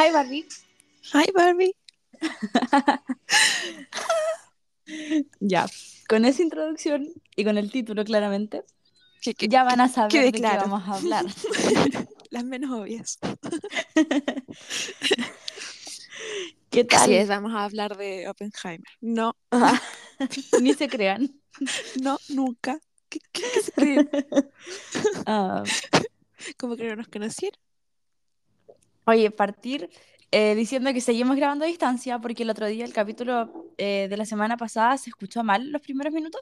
Hi Barbie. Hi Barbie. Ya, con esa introducción y con el título claramente, Que- que- ya van a saber de qué vamos a hablar. Las menos obvias. ¿Qué tal? Así es, vamos a hablar de Oppenheimer. No, Ah, Ni se crean. no, nunca. ¿Qué, qué- qué se creen? Ah, Como que no nos conocieron. Oye, partir eh, diciendo que seguimos grabando a distancia porque el otro día el capítulo eh, de la semana pasada se escuchó mal los primeros minutos.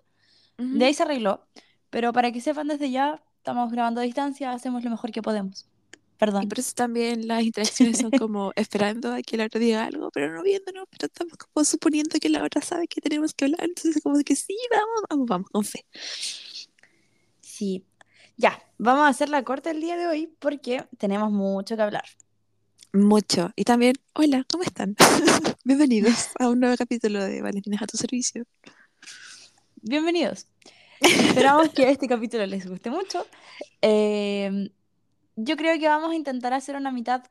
De ahí se arregló. Pero para que sepan desde ya, estamos grabando a distancia, hacemos lo mejor que podemos. Y Perdón. por eso también las interacciones son como esperando a que la otra diga algo, pero no viéndonos, pero estamos como suponiendo que la otra sabe que tenemos que hablar. Entonces, como que sí, vamos, vamos, vamos, con fe. Sí. Ya, vamos a hacer la corte el día de hoy porque tenemos mucho que hablar. Mucho. Y también, hola, ¿cómo están? Bienvenidos a un nuevo capítulo de Valentinas a tu servicio. Bienvenidos. Esperamos que este capítulo les guste mucho. Eh, yo creo que vamos a intentar hacer una mitad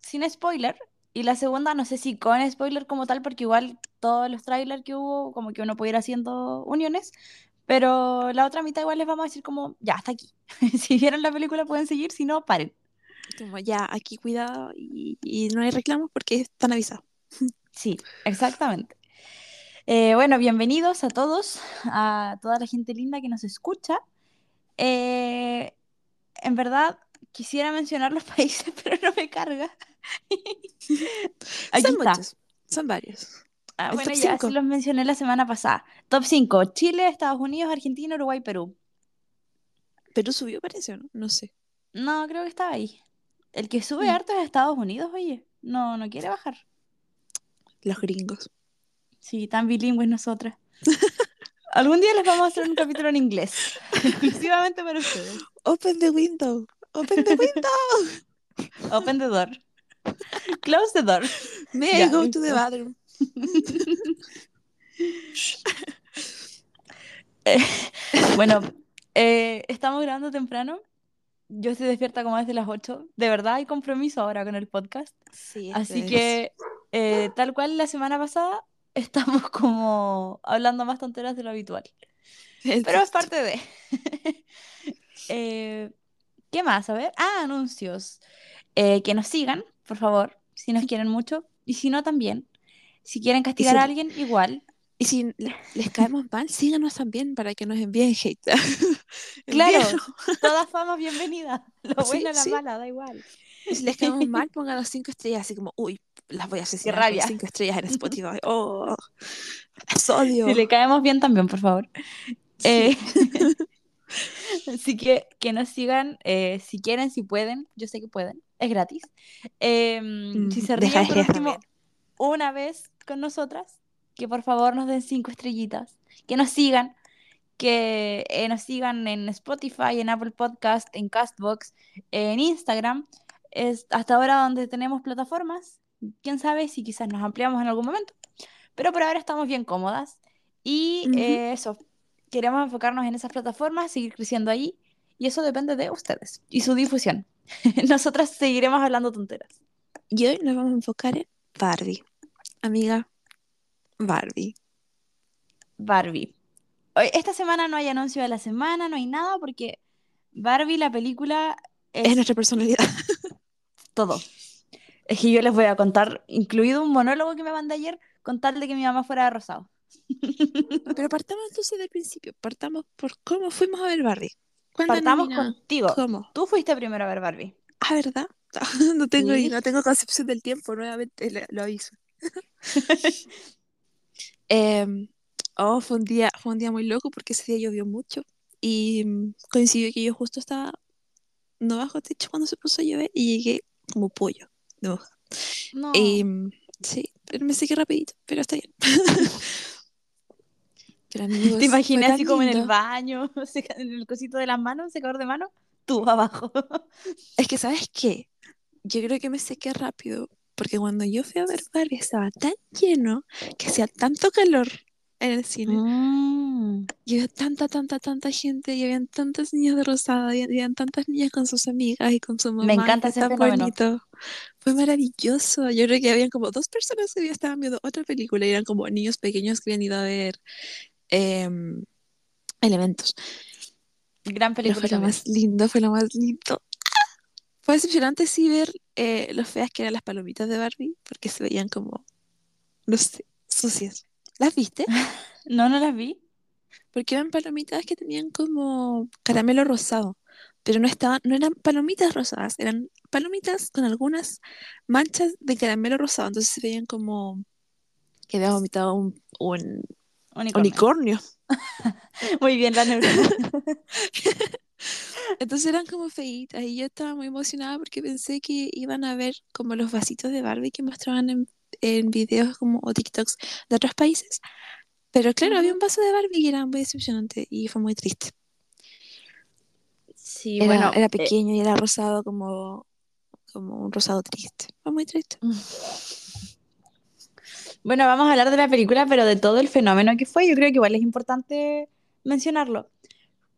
sin spoiler y la segunda no sé si con spoiler como tal porque igual todos los trailers que hubo como que uno puede ir haciendo uniones, pero la otra mitad igual les vamos a decir como ya, hasta aquí. si vieron la película pueden seguir, si no, paren. Como ya, aquí cuidado y, y no hay reclamos porque están avisados. Sí, exactamente. Eh, bueno, bienvenidos a todos, a toda la gente linda que nos escucha. Eh, en verdad, quisiera mencionar los países, pero no me carga. Aquí son está. muchos, son varios. Ah, bueno, ya cinco. los mencioné la semana pasada. Top 5, Chile, Estados Unidos, Argentina, Uruguay, Perú. Perú subió, parece, ¿o ¿no? No sé. No, creo que estaba ahí. El que sube Mm. harto es Estados Unidos, oye. No, no quiere bajar. Los gringos. Sí, tan bilingües nosotras. Algún día les vamos a hacer un capítulo en inglés, exclusivamente para ustedes. Open the window. Open the window. Open the door. Close the door. May I go to the bathroom? Eh, bueno, eh, estamos grabando temprano. Yo estoy despierta como desde las 8. De verdad hay compromiso ahora con el podcast. Sí, Así es. que, eh, tal cual la semana pasada, estamos como hablando más tonteras de lo habitual. Pero es parte de. Eh, ¿qué más? A ver. Ah, anuncios. Eh, que nos sigan, por favor, si nos quieren mucho. Y si no, también. Si quieren castigar si- a alguien, igual. Y si le- les caemos mal, síganos también para que nos envíen hate. Claro, todas formas bienvenidas. Lo Sí, bueno, la sí. mala, da igual. Y si les caemos mal, pónganos cinco estrellas, así como, uy, las voy a asesinar con rabia. cinco estrellas en Spotify. Oh, las odio. Si le caemos bien también, por favor. Sí. Eh, así que que nos sigan eh, si quieren, si pueden. Yo sé que pueden, es gratis. Si Mm, se deja ríen por último una vez con nosotras, que por favor nos den cinco estrellitas. Que nos sigan, que eh, nos sigan en Spotify, en Apple Podcast, en Castbox, en Instagram. Es hasta ahora donde tenemos plataformas. Quién sabe si quizás nos ampliamos en algún momento. Pero por ahora estamos bien cómodas. Y eh, eso, queremos enfocarnos en esas plataformas, seguir creciendo ahí. Y eso depende de ustedes y su difusión. Nosotras seguiremos hablando tonteras. Y hoy nos vamos a enfocar en Barbie. Amiga, Barbie. Barbie. Hoy- Esta semana no hay anuncio de la semana, no hay nada, porque Barbie, la película, Es es nuestra personalidad. todo. Es que yo les voy a contar, incluido un monólogo que me mandé ayer, con tal de que mi mamá fuera de rosado. Pero partamos entonces del principio. Partamos por cómo fuimos a ver Barbie. ¿Cuándo Partamos nomina- contigo. ¿Cómo? Tú fuiste primero a ver Barbie. Ah, ¿verdad? No tengo, Sí. no tengo concepción del tiempo, nuevamente lo aviso. Em, oh, fue un día, fue un día muy loco porque ese día llovió mucho y mm, coincidió que yo justo estaba no bajo techo cuando se puso a llover y llegué como pollo de hoja. No. Y, mm, sí, pero me sequé rapidito, pero está bien. pero amigos, ¿Te imaginas así como en el lindo. baño, en el cosito de las manos, secador de mano? Tú abajo. Es que, ¿sabes qué? Yo creo que me sequé rápido porque cuando yo fui a ver Barbie estaba tan lleno que hacía tanto calor en el cine. Mm. Y había tanta, tanta, tanta gente, y habían tantas niñas de rosada, y habían tantas niñas con sus amigas y con su Me mamá, y encanta ese tan bonito. Fue maravilloso. Yo creo que habían como dos personas que ya estaban viendo otra película, y eran como niños pequeños que habían ido a ver em, elementos. Gran Pero película fue lo más lindo, fue lo más lindo. Fue decepcionante sí ver eh, lo feas que eran las palomitas de Barbie, porque se veían como, no sé, sucias. ¿Las viste? No, no las vi. Porque eran palomitas que tenían como caramelo rosado, pero no estaban, no eran palomitas rosadas, eran palomitas con algunas manchas de caramelo rosado, entonces se veían como que había vomitado un, un Unicornio. unicornio. Muy bien, la neurona. Entonces eran como feitas y yo estaba muy emocionada porque pensé que iban a ver como los vasitos de Barbie que mostraban en, en videos como o TikToks de otros países. Pero claro, había un vaso de Barbie y era muy decepcionante y fue muy triste. Sí, Era, bueno. era eh, pequeño y era rosado como, como un rosado triste. Fue muy triste. Bueno, vamos a hablar de la película, pero de todo el fenómeno que fue, yo creo que igual es importante mencionarlo.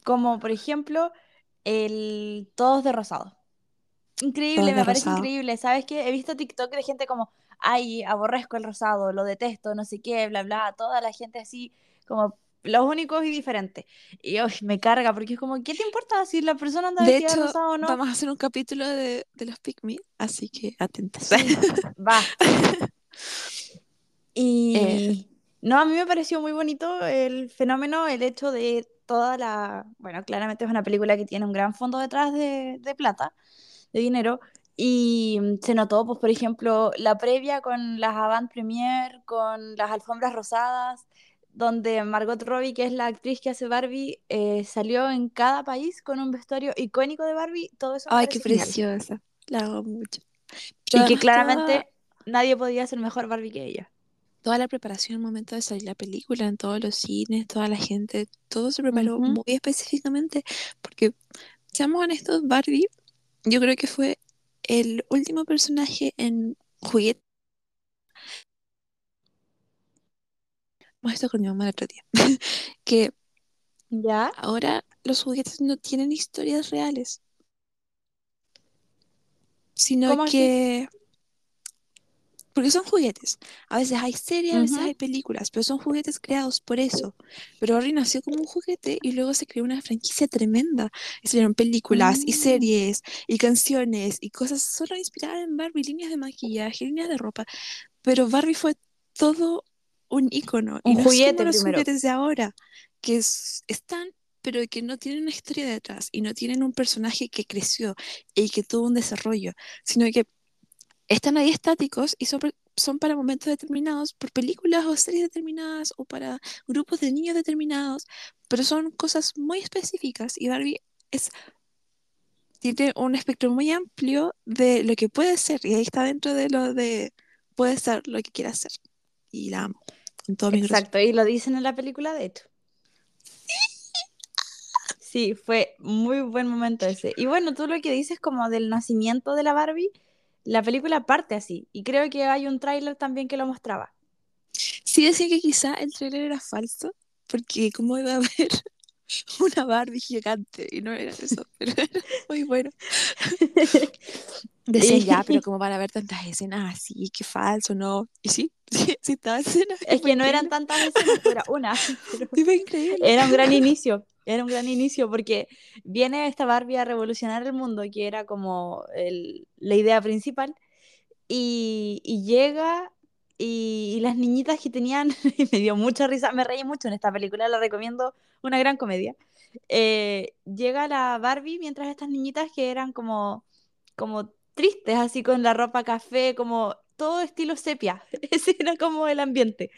Como por ejemplo, el Todos de Rosado. Increíble, Todos me parece rosado. increíble. ¿Sabes qué? He visto TikTok de gente como, ay, aborrezco el rosado, lo detesto, no sé qué, bla, bla. Toda la gente así, como los únicos y diferentes. Y uy, me carga, porque es como, ¿qué te importa si la persona anda De hecho, rosado o no? vamos a hacer un capítulo de, de los Pick Me, así que atentas. Sí, va. Eh, Y no, a mí me pareció muy bonito el fenómeno, el hecho de toda la, bueno, claramente es una película que tiene un gran fondo detrás de, de plata, de dinero, y mm, se notó, pues, por ejemplo, la previa con las avant premiere, con las alfombras rosadas, donde Margot Robbie, que es la actriz que hace Barbie, eh, salió en cada país con un vestuario icónico de Barbie, todo eso Ay, qué genial. preciosa. La hago mucho. Pero Y que claramente nadie podía ser mejor Barbie que ella. Toda la preparación al momento de salir la película, en todos los cines, toda la gente, todo se preparó muy específicamente, porque, seamos honestos, Barbie, yo creo que fue el último personaje en juguete. Hemos esto con mi mamá el otro día, que ¿Ya? ahora los juguetes no tienen historias reales, sino ¿Cómo así? Que Porque son juguetes. A veces hay series, a veces Ujú. hay películas, pero son juguetes creados por eso. Pero Barbie nació como un juguete y luego se creó una franquicia tremenda. Y salieron películas y Mm, series y canciones y cosas solo inspiradas en Barbie, líneas de maquillaje, líneas de ropa. Pero Barbie fue todo un ícono y Un no es como juguete los primero. juguetes de ahora, que es- están, pero que no tienen una historia detrás y no tienen un personaje que creció y que tuvo un desarrollo, sino que están ahí estáticos y son, son para momentos determinados, por películas o series determinadas o para grupos de niños determinados, pero son cosas muy específicas y Barbie es, tiene un espectro muy amplio de lo que puede ser y ahí está dentro de lo de puede ser lo que quiera ser y la amo con todo mi corazón. Exacto, y lo dicen en la película, de hecho. Sí, fue muy buen momento ese. Y bueno, tú lo que dices como del nacimiento de la Barbie, la película parte así. Y creo que hay un tráiler también que lo mostraba. Sí decía que quizá el trailer era falso, porque cómo iba a haber una Barbie gigante y no era eso, pero era muy bueno. Decían ya, pero cómo van a ver tantas escenas así, qué falso, ¿no? Y sí, sí, sí estaba escena, es que no eran tantas escenas, era una. Pero increíble. era un gran inicio, era un gran inicio porque viene esta Barbie a revolucionar el mundo, que era como el- la idea principal. y, y llega y, y las niñitas que tenían, y me dio mucha risa, me reí mucho en esta película, la recomiendo, una gran comedia. Eh, llega la Barbie mientras estas niñitas que eran como, como tristes, así con la ropa café, como todo estilo sepia, ese era como el ambiente.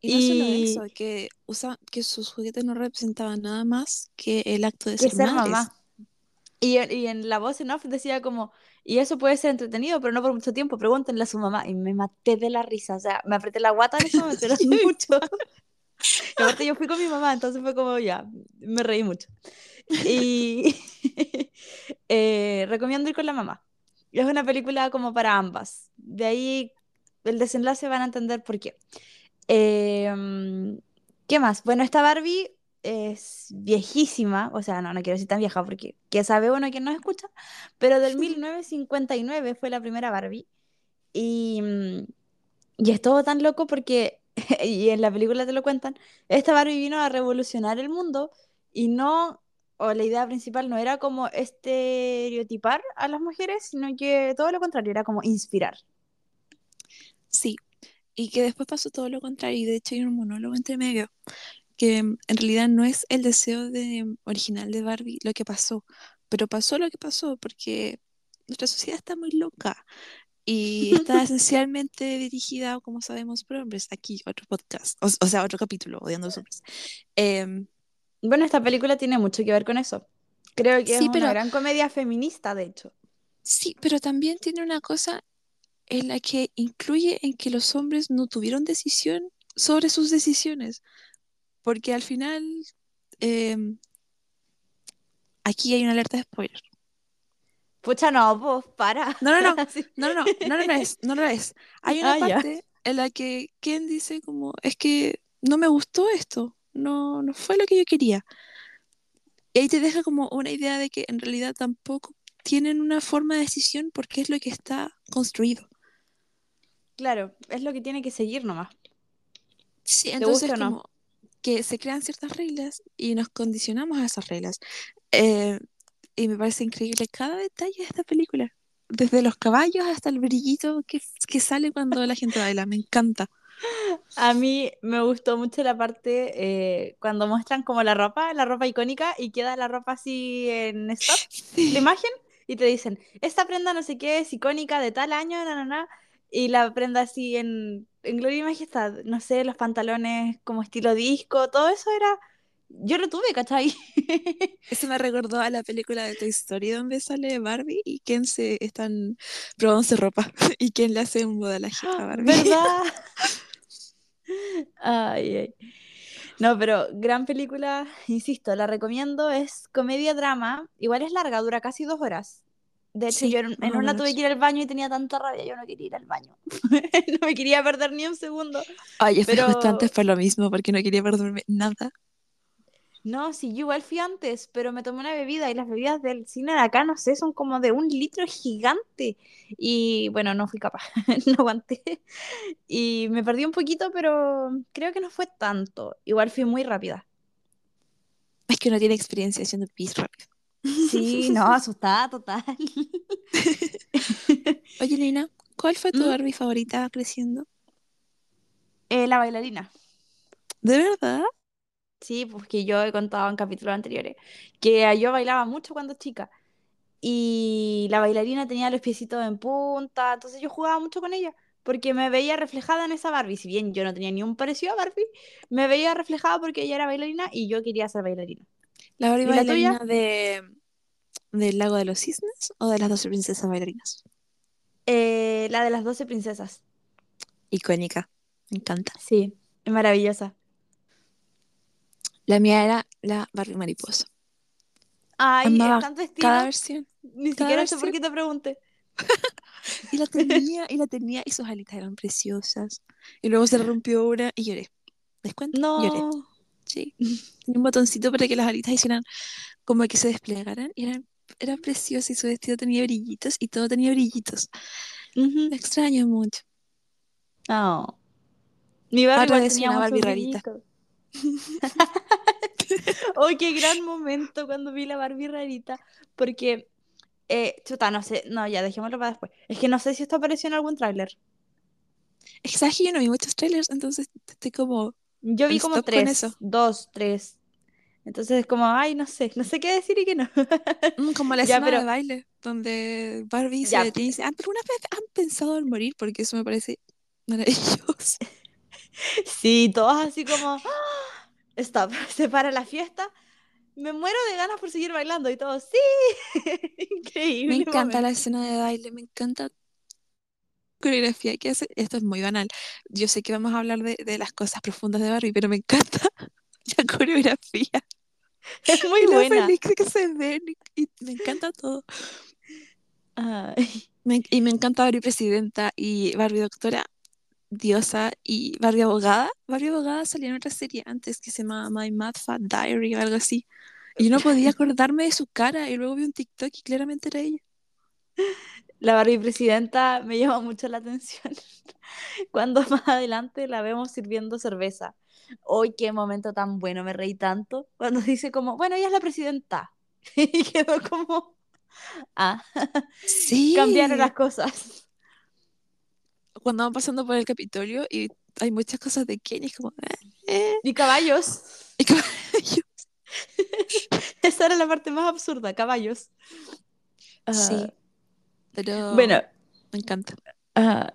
Y no solo eso, que, usa, que sus juguetes no representaban nada más que el acto de ser ser mamá. Y, y en la voz en off decía como, y eso puede ser entretenido, pero no por mucho tiempo, pregúntenle a su mamá. Y me maté de la risa, o sea, me apreté la guata en momento, era mucho. Y aparte yo fui con mi mamá, entonces fue como, ya, me reí mucho. Y eh, recomiendo ir con la mamá. Es una película como para ambas. De ahí el desenlace van a entender por qué. Eh, ¿Qué más? Bueno, esta Barbie es viejísima, o sea, no, no quiero decir tan vieja porque que sabe uno que no escucha, pero del 1959 fue la primera Barbie y, mm, y es todo tan loco porque, y en la película te lo cuentan, esta Barbie vino a revolucionar el mundo y no, o la idea principal no era como estereotipar a las mujeres, sino que todo lo contrario, era como inspirar. Sí, y que después pasó todo lo contrario, y de hecho hay un monólogo entre medio, que en realidad no es el deseo de, original de Barbie lo que pasó, pero pasó lo que pasó porque nuestra sociedad está muy loca y está esencialmente dirigida, como sabemos, por hombres. Aquí otro podcast, o, o sea, otro capítulo, odiando a los hombres. Em, Bueno, esta película tiene mucho que ver con eso. Creo que es una gran comedia feminista, de hecho. sí, pero también tiene una cosa en la que incluye en que los hombres no tuvieron decisión sobre sus decisiones, porque al final em, aquí hay una alerta de spoiler. Pucha, no, pues, para. No, no, no, no, no, no, no, no es, no lo es. Hay una Ah, parte en la que Ken dice como, es que no me gustó esto, no, no fue lo que yo quería. Y ahí te deja como una idea de que en realidad tampoco tienen una forma de decisión porque es lo que está construido. Claro, es lo que tiene que seguir nomás. Sí, ¿Te entonces gusta o no? como que se crean ciertas reglas y nos condicionamos a esas reglas. Eh, y me parece increíble cada detalle de esta película. Desde los caballos hasta el brillito que, que sale cuando la gente baila. Me encanta. A mí me gustó mucho la parte eh, cuando muestran como la ropa, la ropa icónica, y queda la ropa así en stop, la Sí. imagen, y te dicen, esta prenda no sé qué es icónica de tal año, na, na, na", y la prenda así en, en Gloria y Majestad, no sé, los pantalones como estilo disco, todo eso era, yo lo tuve, ¿cachai? Eso me recordó a la película de Toy Story donde sale Barbie y Ken se están probándose ropa y Ken le hace un modelaje a Barbie. ¿Verdad? Ay, ay. No, pero gran película, insisto, la recomiendo, es comedia-drama, igual es larga, dura casi dos horas. De hecho, Sí, yo en, una tuve que ir al baño y tenía tanta rabia, yo no quería ir al baño. No me quería perder ni un segundo. Ay, yo Pero, antes por lo mismo porque no quería perderme nada. No, sí, yo igual fui antes, pero me tomé una bebida y las bebidas del cine de acá, no sé, son como de un litro gigante. Y bueno, no fui capaz, no aguanté. Y me perdí un poquito, pero creo que no fue tanto. Igual fui muy rápida. Es que uno tiene experiencia haciendo pis rápido. Sí, no, asustada total. Oye, Nina, ¿cuál fue tu ¿Mm? Barbie favorita creciendo? Eh, la bailarina. ¿De verdad? Sí, pues que yo he contado en capítulos anteriores que yo bailaba mucho cuando chica y la bailarina tenía los piecitos en punta, entonces yo jugaba mucho con ella porque me veía reflejada en esa Barbie. Si bien yo no tenía ni un parecido a Barbie, me veía reflejada porque ella era bailarina y yo quería ser bailarina. ¿La Barbie bailarina de del Lago de los Cisnes o de las 12 princesas bailarinas? Eh, la de las 12 princesas. Icónica, me encanta. Sí, es maravillosa. La mía era la Barbie mariposa. Ay, es Amaba tan tu cada estilo. versión, Ni cada siquiera sé por versión. qué te pregunté. Y la tenía, y la tenía, y sus alitas eran preciosas. Y luego se rompió una y lloré. ¿Les cuento? Lloré. No. Sí. Tenía un botoncito para que las alitas hicieran como que se desplegaran y eran, eran preciosas y su vestido tenía brillitos y todo tenía brillitos. Lo extraño mucho. No. Mi Barbie Ahora es una Barbie rarita. brillitos. ¡Oh, qué gran momento cuando vi la Barbie rarita! Porque, eh, chuta, no sé, no, ya, dejémoslo para después. Es que no sé si esto apareció en algún tráiler. Que yo no vi muchos trailers, entonces estoy como Yo vi como tres, dos, tres. Entonces es como, ay, no sé, no sé qué decir y qué no. Mm, como la Ya, escena de pero, baile, donde Barbie se ya, detiene y dice, "Ah, ¿alguna vez han pensado en morir? Porque eso me parece maravilloso. sí, todos así como, ¡ah! stop, se para la fiesta. Me muero de ganas por seguir bailando y todo, sí, Me increíble encanta la escena de baile, me encanta la coreografía que hace. Esto es muy banal. Yo sé que vamos a hablar de, de las cosas profundas de Barbie, pero me encanta la coreografía Es muy y buena. feliz que se ven y, y me encanta todo. Ay. Me- y me encanta Barbie presidenta y Barbie doctora. Diosa y Barbie abogada. Barbie abogada salía en otra serie antes que se llamaba My Mad Fat Diary o algo así. Y yo no podía acordarme de su cara y luego vi un TikTok y claramente era ella. La Barbie presidenta me llama mucho la atención cuando más adelante la vemos sirviendo cerveza. Hoy qué momento tan bueno, me reí tanto cuando dice como, bueno, ella es la presidenta. Y quedó como, ah, Sí. cambiaron las cosas. Cuando van pasando por el Capitolio y hay muchas cosas de Kenny, es como... eh, eh. Y caballos. Y como- Esa era la parte más absurda, caballos. Ah, Sí. Pero Bueno, me encanta. ah,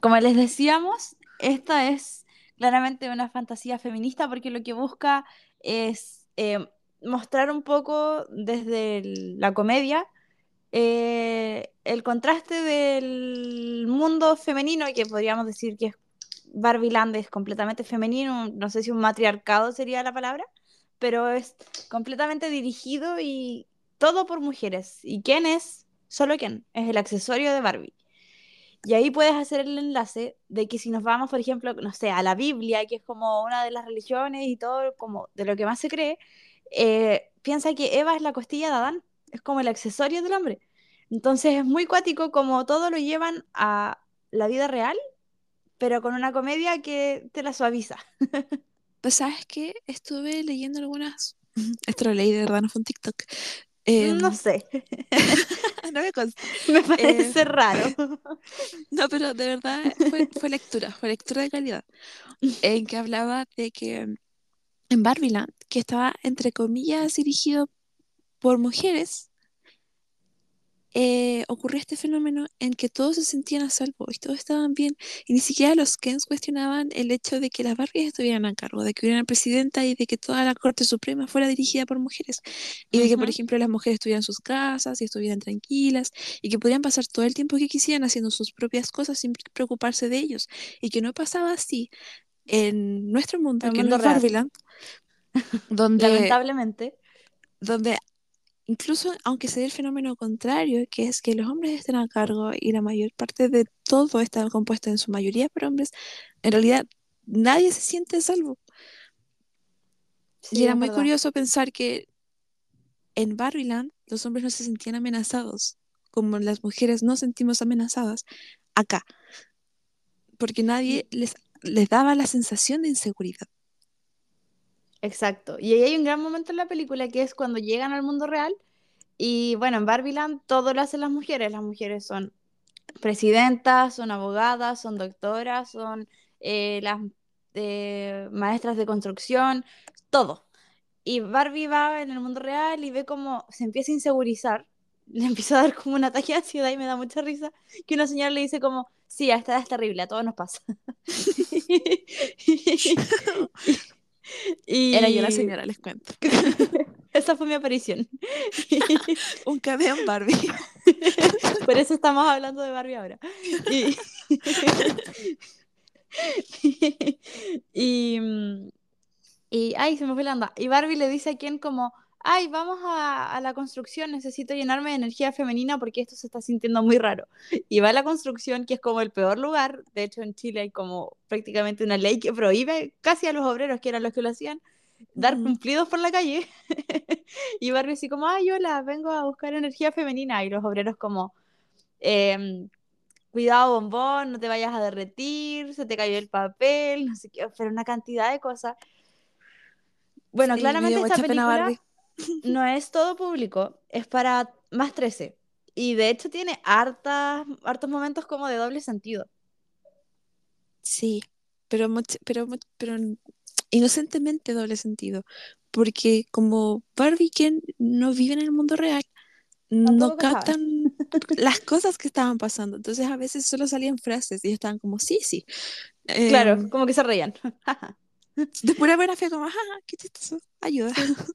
como les decíamos, esta es claramente una fantasía feminista porque lo que busca es eh, mostrar un poco desde el- la comedia eh, el contraste del mundo femenino, que podríamos decir que es Barbie Land es completamente femenino, no sé si un matriarcado sería la palabra, pero es completamente dirigido y todo por mujeres. ¿Y quién es? Solo quién, es el accesorio de Barbie. Y ahí puedes hacer el enlace de que si nos vamos, por ejemplo, no sé, a la Biblia, que es como una de las religiones y todo, como de lo que más se cree, eh, piensa que Eva es la costilla de Adán, es como el accesorio del hombre. Entonces es muy cuático como todo lo llevan a la vida real, pero con una comedia que te la suaviza. Pues sabes que estuve leyendo algunas... Esto lo leí de verdad, no fue un TikTok. Em, no sé, no me consta. me parece raro. No, pero de verdad fue, fue lectura, fue lectura de calidad, en que hablaba de que en Barbieland, que estaba entre comillas dirigido por mujeres, eh, ocurrió este fenómeno en que todos se sentían a salvo y todos estaban bien, y ni siquiera los Kens cuestionaban el hecho de que las Barbies estuvieran a cargo, de que hubiera una presidenta y de que toda la Corte Suprema fuera dirigida por mujeres, y de que, por ejemplo, las mujeres estuvieran en sus casas y estuvieran tranquilas, y que podían pasar todo el tiempo que quisieran haciendo sus propias cosas sin preocuparse de ellos, y que no pasaba así en nuestro mundo, El que mundo no es real. Barbieland, donde, Lamentablemente. donde incluso aunque se dé el fenómeno contrario, que es que los hombres estén a cargo y la mayor parte de todo está compuesto en su mayoría por hombres, en realidad nadie se siente salvo. Sí, y era muy verdad. curioso pensar que en Barbieland los hombres no se sentían amenazados, como las mujeres no sentimos amenazadas acá, porque nadie les, les daba la sensación de inseguridad. Exacto. Y ahí hay un gran momento en la película que es cuando llegan al mundo real. Y bueno, en Barbieland todo lo hacen las mujeres. Las mujeres son presidentas, son abogadas, son doctoras, son eh, las eh, maestras de construcción, todo. Y Barbie va en el mundo real y ve cómo se empieza a insegurizar. Le empieza a dar como un ataque de y me da mucha risa que una señora le dice como, sí, esta edad es terrible, a todos nos pasa. y Era yo la señora, les cuento. Esa fue mi aparición. Un cameo en Barbie. Por eso estamos hablando de Barbie ahora. Y, y, mm, y- ay, se me fue la onda. Y Barbie le dice a Ken como, ay, vamos a, a la construcción, necesito llenarme de energía femenina porque esto se está sintiendo muy raro. Y va a la construcción, que es como el peor lugar. De hecho, en Chile hay como prácticamente una ley que prohíbe casi a los obreros, que eran los que lo hacían, dar cumplidos por la calle. y Barbie así como, ay, hola, vengo a buscar energía femenina. Y los obreros como, em, cuidado bombón, no te vayas a derretir, se te cayó el papel, no sé qué, pero una cantidad de cosas. Bueno, Sí, me claramente esta película Barbie. No es todo público, es para más 13. Y de hecho tiene hartas, hartos momentos como de doble sentido. Sí, pero, much- pero, pero inocentemente doble sentido, porque como Barbie y Ken no viven en el mundo real, no captan las cosas que estaban pasando, entonces a veces solo salían frases y estaban como, sí, sí, Claro, Em, como que se reían. de pura buena fe, como, ajá, qué chistoso, ayuda.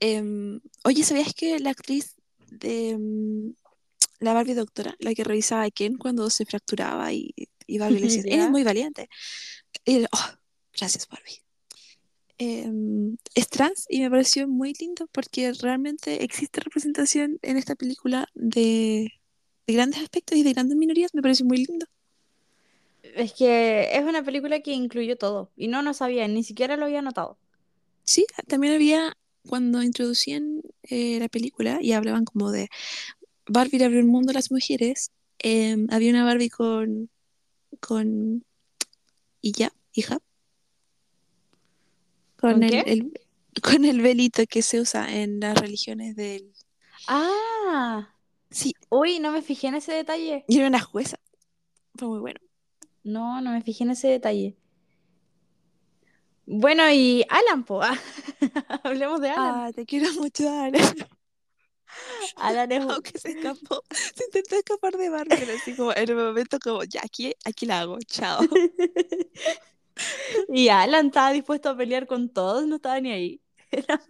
Em, oye, ¿sabías que la actriz de em, la Barbie doctora, la que revisaba a Ken cuando se fracturaba y, y Barbie le decía, eres muy valiente? Y "Oh, gracias Barbie. Em, es trans y me pareció muy lindo porque realmente existe representación en esta película de, de grandes aspectos y de grandes minorías, me pareció muy lindo. Es que es una película que incluyó todo y no lo sabía, ni siquiera lo había notado. Sí, también había, cuando introducían eh, la película y hablaban como de Barbie le abrió el mundo a las mujeres, em, había una Barbie con, con ya hija, con, ¿Con el, qué? el- con el velito que se usa en las religiones del... Ah, Sí, uy, no me fijé en ese detalle. y era una jueza. Fue muy bueno. No, no me fijé en ese detalle. Bueno, y Alan, po. Hablemos de Alan. Ah, te quiero mucho, Ana. Alan es un- Aunque se escapó, se intentó escapar de Barbie, pero así como en el momento como, ya, aquí, aquí la hago, chao. Y Alan estaba dispuesto a pelear con todos, no estaba ni ahí. Era-.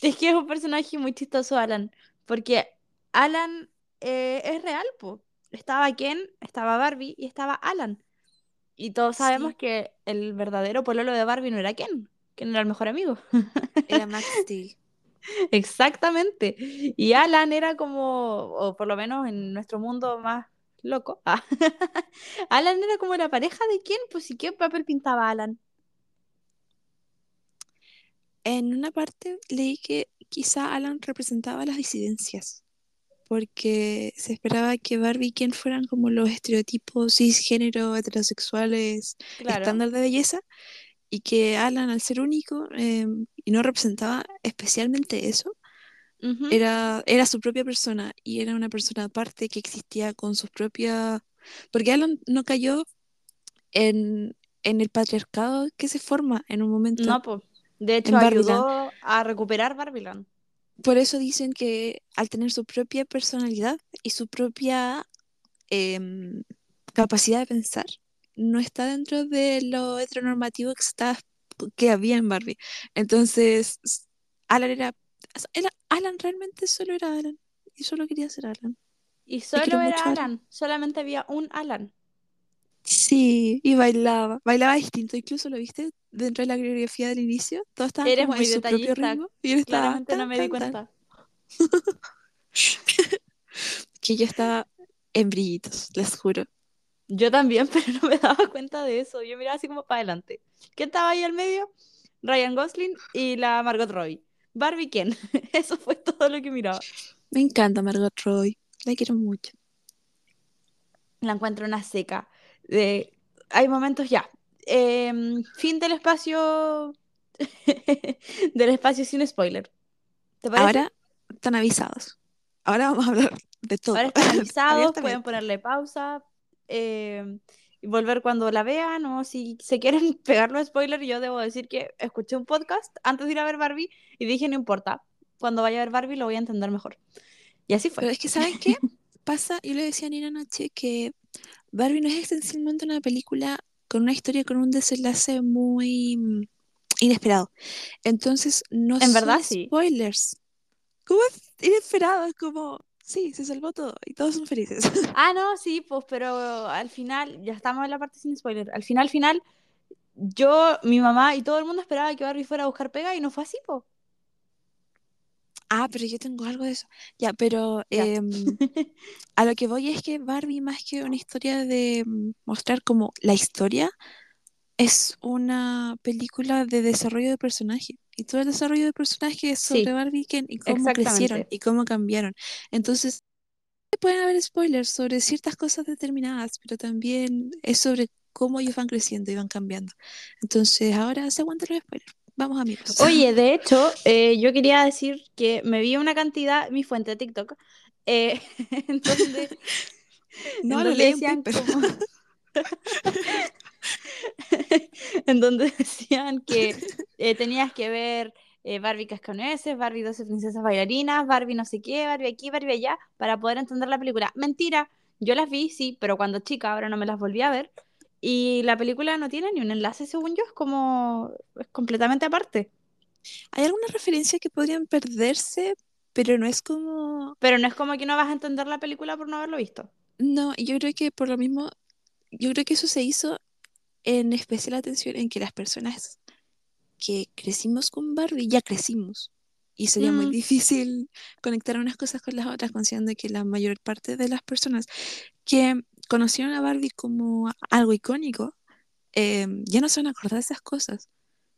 Es que es un personaje muy chistoso, Alan, porque Alan eh, es real, po. Estaba Ken, estaba Barbie y estaba Alan. Y todos sabemos Sí. que el verdadero pololo de Barbie no era Ken, Ken era el mejor amigo. Era Max Steel. Exactamente. Y Alan era como, o por lo menos en nuestro mundo más loco, ah, Alan era como la pareja de quién, pues ¿y qué papel pintaba Alan? En una parte leí que quizá Alan representaba las disidencias, porque se esperaba que Barbie y Ken fueran como los estereotipos cisgénero, heterosexuales, Claro. estándar de belleza, y que Alan, al ser único eh, y no representaba especialmente eso, era, era su propia persona y era una persona aparte que existía con sus propias... Porque Alan no cayó en, en el patriarcado que se forma en un momento. No, pues. De hecho, ayudó a recuperar Barbiland. Por eso dicen que al tener su propia personalidad y su propia em, capacidad de pensar, no está dentro de lo heteronormativo que, está, que había en Barbie. Entonces, Alan era, Alan realmente solo era Alan y solo quería ser Alan. Y solo era. Alan. Solamente había un Alan. Sí, y bailaba, bailaba distinto, incluso lo viste dentro de la coreografía del inicio, todos estaban Eres como muy en su propio ritmo y él estaba Claramente no me di tan, cuenta. que yo estaba en brillitos, les juro. Yo también, pero no me daba cuenta de eso. Yo miraba así como para adelante. ¿Quién estaba ahí al medio? Ryan Gosling y la Margot Robbie. Barbie Ken. Eso fue todo lo que miraba. Me encanta Margot Roy, la quiero mucho. La encuentro una seca. De... Hay momentos ya. Em, fin del espacio. del espacio sin spoiler. ¿Te parece? Ahora están avisados. Ahora vamos a hablar de todo. Ahora están avisados, pueden ponerle pausa eh, y volver cuando la vean o si se quieren pegar los spoilers, yo debo decir que escuché un podcast antes de ir a ver Barbie y dije no importa, cuando vaya a ver Barbie lo voy a entender mejor. Y así fue. Pero es que, ¿saben qué? Pasa, yo le decía a Nina anoche que Barbie no es esencialmente una película con una historia con un desenlace muy mm, inesperado. Entonces, no En verdad, son sí. spoilers. ¿Cómo es inesperado? Es como, sí, se salvó todo y todos son felices. Ah, no, sí, pues, pero al final, ya estamos en la parte sin spoiler. Al final, final, yo, mi mamá y todo el mundo esperaba que Barbie fuera a buscar pega y no fue así, pues. Ah, pero yo tengo algo de eso. Ya, pero Ya. em, a lo que voy es que Barbie, más que una historia de mm, mostrar como la historia, es una película de desarrollo de personaje. Y todo el desarrollo de personaje es sobre Sí, Barbie Ken y cómo crecieron y cómo cambiaron. Entonces, pueden haber spoilers sobre ciertas cosas determinadas, pero también es sobre cómo ellos van creciendo y van cambiando. Entonces, ahora se aguantan los spoilers. Vamos, amigos. Oye, de hecho, eh, yo quería decir que me vi una cantidad, mi fuente de TikTok, eh, en donde, No, en lo donde decían como, en donde decían que eh, tenías que ver eh, Barbie Cascanueces, Barbie 12 princesas bailarinas, Barbie no sé qué, Barbie aquí, Barbie allá, para poder entender la película. Mentira, yo las vi, sí, pero cuando chica, ahora no me las volví a ver. Y la película no tiene ni un enlace, según yo, es como, es completamente aparte. Hay algunas referencias que podrían perderse, pero no es como... Pero no es como que no vas a entender la película por no haberlo visto. No, yo creo que por lo mismo, yo creo que eso se hizo en especial atención en que las personas que crecimos con Barbie ya crecimos. y sería muy Mm, difícil conectar unas cosas con las otras, considerando que la mayor parte de las personas que conocieron a Barbie como algo icónico, eh, ya no se van a acordar de esas cosas.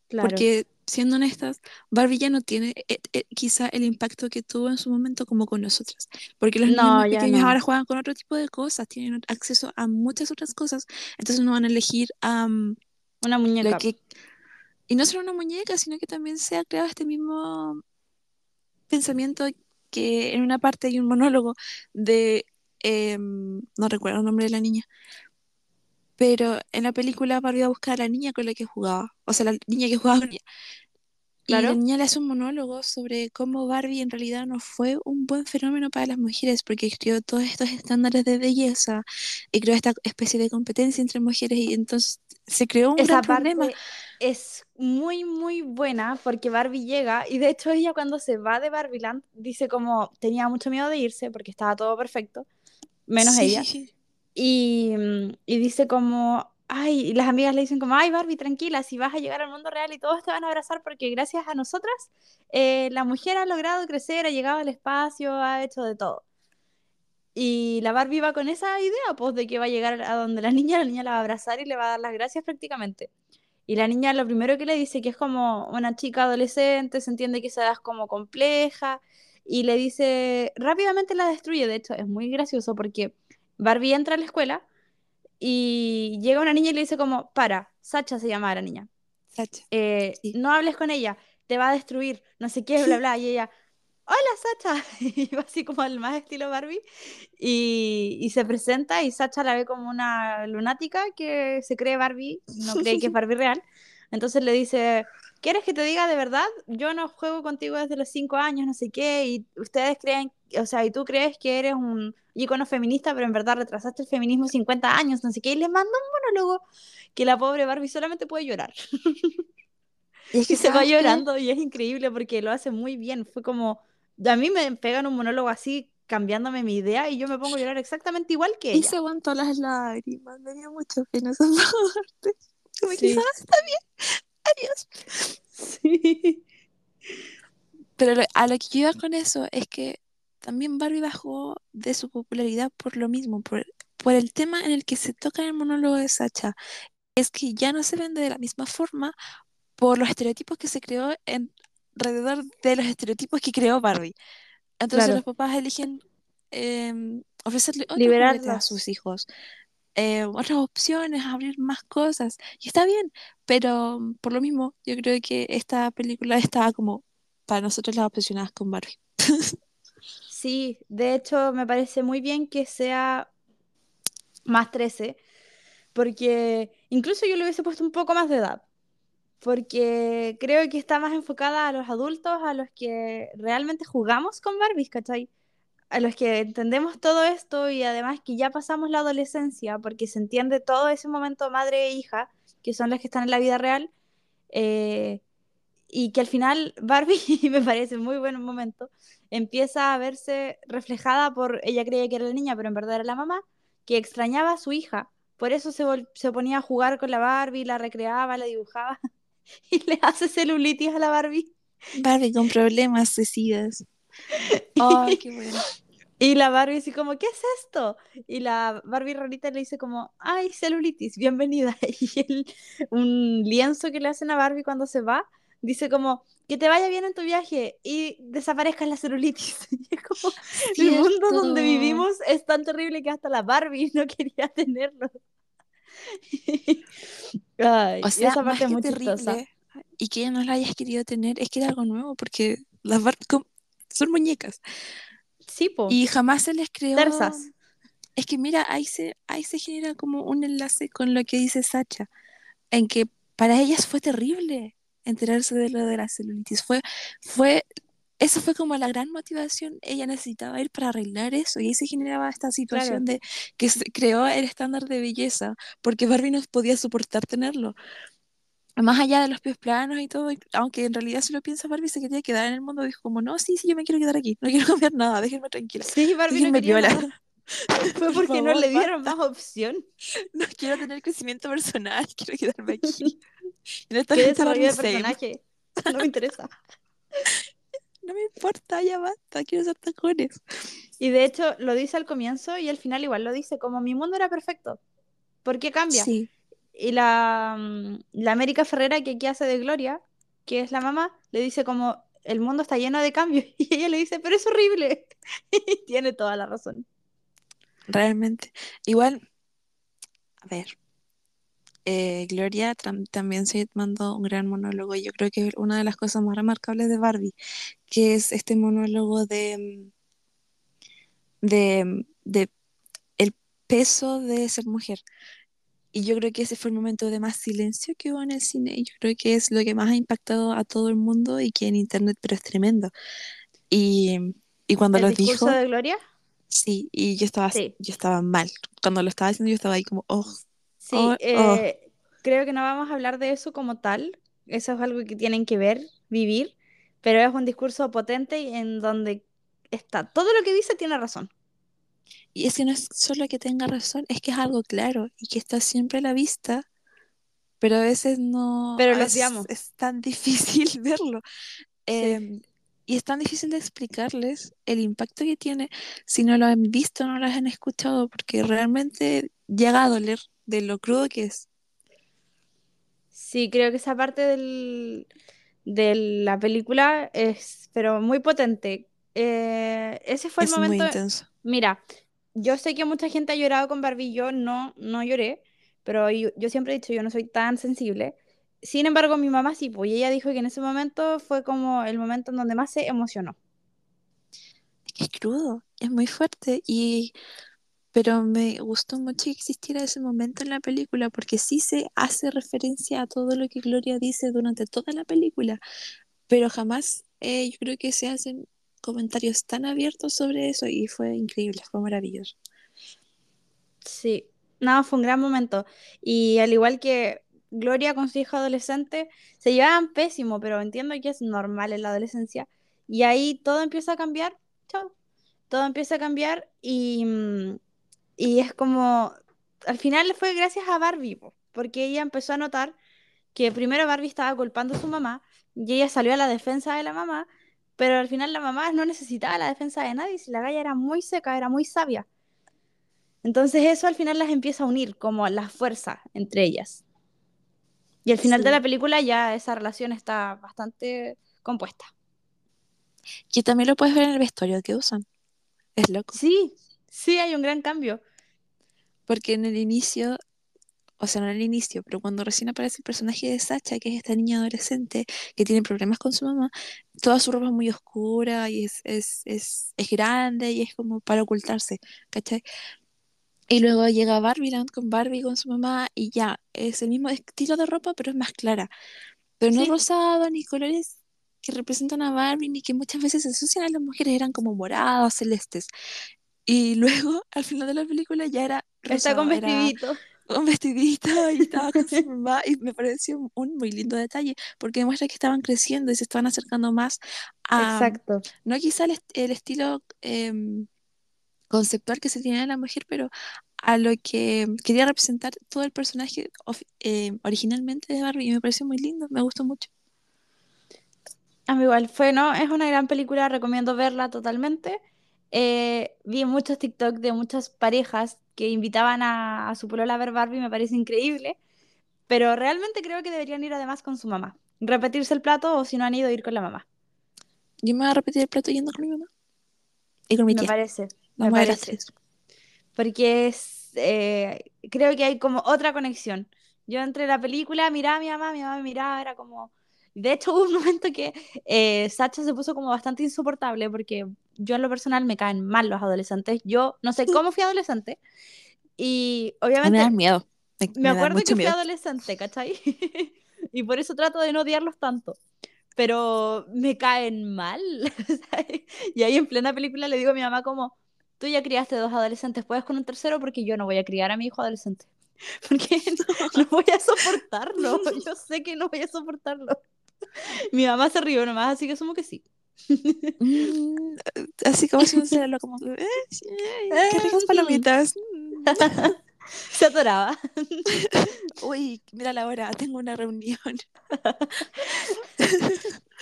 claro. Porque, siendo honestas, Barbie ya no tiene eh, eh, quizá el impacto que tuvo en su momento como con nosotras. Porque los niños No, ya pequeños no. ahora juegan con otro tipo de cosas, tienen acceso a muchas otras cosas, entonces no van a elegir am, Una lo muñeca. que... Y no solo una muñeca, sino que también se ha creado este mismo pensamiento que en una parte hay un monólogo de... em, no recuerdo el nombre de la niña, pero en la película Barbie va a buscar a la niña con la que jugaba, o sea, la niña que jugaba con ella. Y la niña le hace un monólogo sobre cómo Barbie en realidad no fue un buen fenómeno para las mujeres porque creó todos estos estándares de belleza y creó esta especie de competencia entre mujeres y entonces se creó un gran problema. es muy, muy buena porque Barbie llega y de hecho ella cuando se va de Barbieland dice como tenía mucho miedo de irse porque estaba todo perfecto, menos ella. Y, mm, y dice como, ay, y las amigas le dicen como, ay Barbie, tranquila, si vas a llegar al mundo real y todos te van a abrazar porque gracias a nosotras eh, la mujer ha logrado crecer, ha llegado al espacio, ha hecho de todo. Y la Barbie va con esa idea, pues, de que va a llegar a donde la niña, la niña la va a abrazar y le va a dar las gracias prácticamente. Y la niña lo primero que le dice que es como una chica adolescente, se entiende que esa edad es como compleja, y le dice, rápidamente la destruye, de hecho es muy gracioso porque Barbie entra a la escuela y llega una niña y le dice como, para, Sacha se llama la niña, Sacha, eh, sí. no hables con ella, te va a destruir, no sé qué, bla, bla, y ella, hola Sacha, y va así como al más estilo Barbie, y, y se presenta y Sacha la ve como una lunática que se cree Barbie, no cree que es Barbie real, entonces le dice, ¿quieres que te diga de verdad? Yo no juego contigo desde los cinco años, no sé qué, y ustedes creen, o sea, y tú crees que eres un ícono feminista, pero en verdad retrasaste el feminismo 50 años, no sé qué, y les manda un monólogo que la pobre Barbie solamente puede llorar. Y es Y que se va qué? llorando y es increíble porque lo hace muy bien. Fue como, a mí me pegan un monólogo así cambiándome mi idea y yo me pongo a llorar exactamente igual que Y ella. se aguantó las lágrimas, me dio mucha pena esa parte. Como que, Sí. "Ah, está bien, adiós. Sí. Pero a lo que yo iba con eso es que también Barbie bajó de su popularidad por lo mismo, por, por el tema en el que se toca en el monólogo de Sacha. Es que ya no se vende de la misma forma por los estereotipos que se creó en, alrededor de los estereotipos que creó Barbie. Entonces Claro. los papás eligen em, ofrecerle juguetes a sus hijos, eh, otras opciones, abrir más cosas. Y está bien, pero mm, por lo mismo, yo creo que esta película estaba como para nosotros las obsesionadas con Barbie. Sí, de hecho me parece muy bien que sea más 13, porque incluso yo le hubiese puesto un poco más de edad, porque creo que está más enfocada a los adultos, a los que realmente jugamos con Barbies, ¿cachai? A los que entendemos todo esto y además que ya pasamos la adolescencia, porque se entiende todo ese momento madre e hija, que son las que están en la vida real, eh, y que al final Barbie, me parece muy buen momento, empieza a verse reflejada por, ella creía que era la niña, pero en verdad era la mamá, que extrañaba a su hija, por eso se, se ponía a jugar con la Barbie, la recreaba, la dibujaba, y le hace celulitis a la Barbie. Barbie con problemas suicidas. Ay, qué bueno. Y la Barbie así como, ¿qué es esto? Y la Barbie rarita le dice como, ay, celulitis, bienvenida. Y el, un lienzo que le hacen a Barbie cuando se va, dice como, que te vaya bien en tu viaje y desaparezca la celulitis. Y es como, el mundo donde Cierto. vivimos es tan terrible que hasta la Barbie no quería tenerlo. Ay, O sea, esa más parte es muy chistosa. terrible y que ella no la hayas querido tener, es que era algo nuevo, porque las Barbie son muñecas Sí, po, y jamás se les creó. tersas. Es que mira, ahí se, ahí se genera como un enlace con lo que dice Sacha, en que para ellas fue terrible enterarse de lo de la celulitis. Fue, fue, eso fue como la gran motivación. Ella necesitaba ir para arreglar eso y ahí se generaba esta situación de que se creó el estándar de belleza, porque Barbie no podía soportar tenerlo. Más allá de los pies planos y todo, aunque en realidad si lo piensa Barbie se quería quedar en el mundo, dijo como, no, sí, sí, yo me quiero quedar aquí, no quiero cambiar nada, déjenme tranquila, Sí, Barbie no déjenme piola. nada. Fue Por porque no le dieron más opción. No quiero tener crecimiento personal, quiero quedarme aquí. Esta ¿Qué desarrollo de personaje? No me interesa. no me importa, ya basta, quiero ser tacones. Y de hecho lo dice al comienzo y al final igual lo dice como mi mundo era perfecto. ¿Por qué cambia? Sí, Y la, mm, la América Ferrera que aquí hace de Gloria, que es la mamá, le dice como el mundo está lleno de cambios y ella le dice, pero es horrible. Y tiene toda la razón. realmente. Igual, a ver, eh, Gloria también se mandó un gran monólogo. Yo creo que es una de las cosas más remarcables de Barbie, que es este monólogo de, de, de el peso de ser mujer. Y yo creo que ese fue el momento de más silencio que hubo en el cine. Y yo creo que es lo que más ha impactado a todo el mundo y que en internet, pero es tremendo. Y, y cuando ¿El lo discurso dijo, de Gloria? sí, y yo estaba, Sí. yo estaba mal. Cuando lo estaba diciendo, yo estaba ahí como, oh, Sí, oh, oh. eh, creo que no vamos a hablar de eso como tal. Eso es algo que tienen que ver, vivir, pero es un discurso potente y en donde está todo lo que dice tiene razón. Y es que no es solo que tenga razón, es que es algo claro y que está siempre a la vista, pero a veces no, Pero lo veces odiamos. es tan difícil verlo. Sí. Em, y es tan difícil de explicarles el impacto que tiene si no lo han visto, no lo han escuchado, porque realmente llega a doler de lo crudo que es. Sí, creo que esa parte del, de la película es, pero muy potente. Eh, ese fue el Es muy momento. intenso. Mira, yo sé que mucha gente ha llorado con Barbie, yo no, no lloré, pero yo, siempre he dicho, yo no soy tan sensible. Sin embargo, mi mamá sí, pues y ella dijo que en ese momento fue como el momento en donde más se emocionó. Es crudo, es muy fuerte y pero me gustó mucho que existiera ese momento en la película porque sí se hace referencia a todo lo que Gloria dice durante toda la película, pero jamás eh, yo creo que se hacen comentarios tan abiertos sobre eso y fue increíble, fue maravilloso. Sí, no, fue un gran momento. Y al igual que Gloria con su hijo adolescente, se llevaban pésimo, pero entiendo que es normal en la adolescencia. Y ahí todo empieza a cambiar. Chao. Todo empieza a cambiar y, mm, y es como, al final fue gracias a Barbie, po, porque ella empezó a notar que primero Barbie estaba culpando a su mamá y ella salió a la defensa de la mamá, pero al final la mamá no necesitaba la defensa de nadie, si la galla era muy seca, era muy sabia. Entonces eso al final las empieza a unir, como la fuerza entre ellas. Y al final de la película ya esa relación está bastante compuesta. Que también lo puedes ver en el vestuario que usan. Es loco. Sí, sí hay un gran cambio. Porque en el inicio, o sea, no el inicio, pero cuando recién aparece el personaje de Sacha, que es esta niña adolescente que tiene problemas con su mamá, toda su ropa es muy oscura y es, es, es, es grande y es como para ocultarse, ¿cachai? Y luego llega Barbieland con Barbie con su mamá y ya, es el mismo estilo de ropa, pero es más clara. Pero no Sí. rosado ni colores que representan a Barbie ni que muchas veces asocian a las mujeres, eran como morados, celestes. Y luego, al final de la película, ya era Está con rosado, era vestidito. un vestidito y estaba con su mamá y me pareció un muy lindo detalle porque demuestra que estaban creciendo y se estaban acercando más a, Exacto. no quizá el, est- el estilo em, conceptual que se tiene de la mujer, pero a lo que quería representar todo el personaje em, originalmente de Barbie y me pareció muy lindo, me gustó mucho. A mí igual fue, ¿no? Es una gran película, recomiendo verla totalmente. Eh, vi muchos TikTok de muchas parejas que invitaban a, a su polola a ver Barbie, me parece increíble, pero realmente creo que deberían ir además con su mamá. Repetirse el plato o si no han ido, ir con la mamá. Yo me voy a repetir el plato yendo con mi mamá y con mi Me tía. parece, me Vamos a las parece. tres. Porque es, eh, creo que hay como otra conexión. Yo entre la película miraba a mi mamá, mi mamá me miraba, era como... De hecho, hubo un momento que eh, Sacha se puso como bastante insoportable porque yo en lo personal me caen mal los adolescentes. Yo no sé cómo fui adolescente y mí me dan obviamente miedo, me, me me dan acuerdo que fui adolescente, ¿cachai? Y por eso trato de no odiarlos tanto. Pero me caen mal. ¿sabes? Y ahí en plena película le digo a mi mamá como, tú ya criaste dos adolescentes, puedes con un tercero porque yo no voy a criar a mi hijo adolescente. Porque no voy a soportarlo. Yo sé que no voy a soportarlo. Mi mamá se rió nomás, así que asumo que sí. Mm, así como si se lo como, eh, qué ricas palomitas. Se atoraba. Uy, mira la hora, tengo una reunión.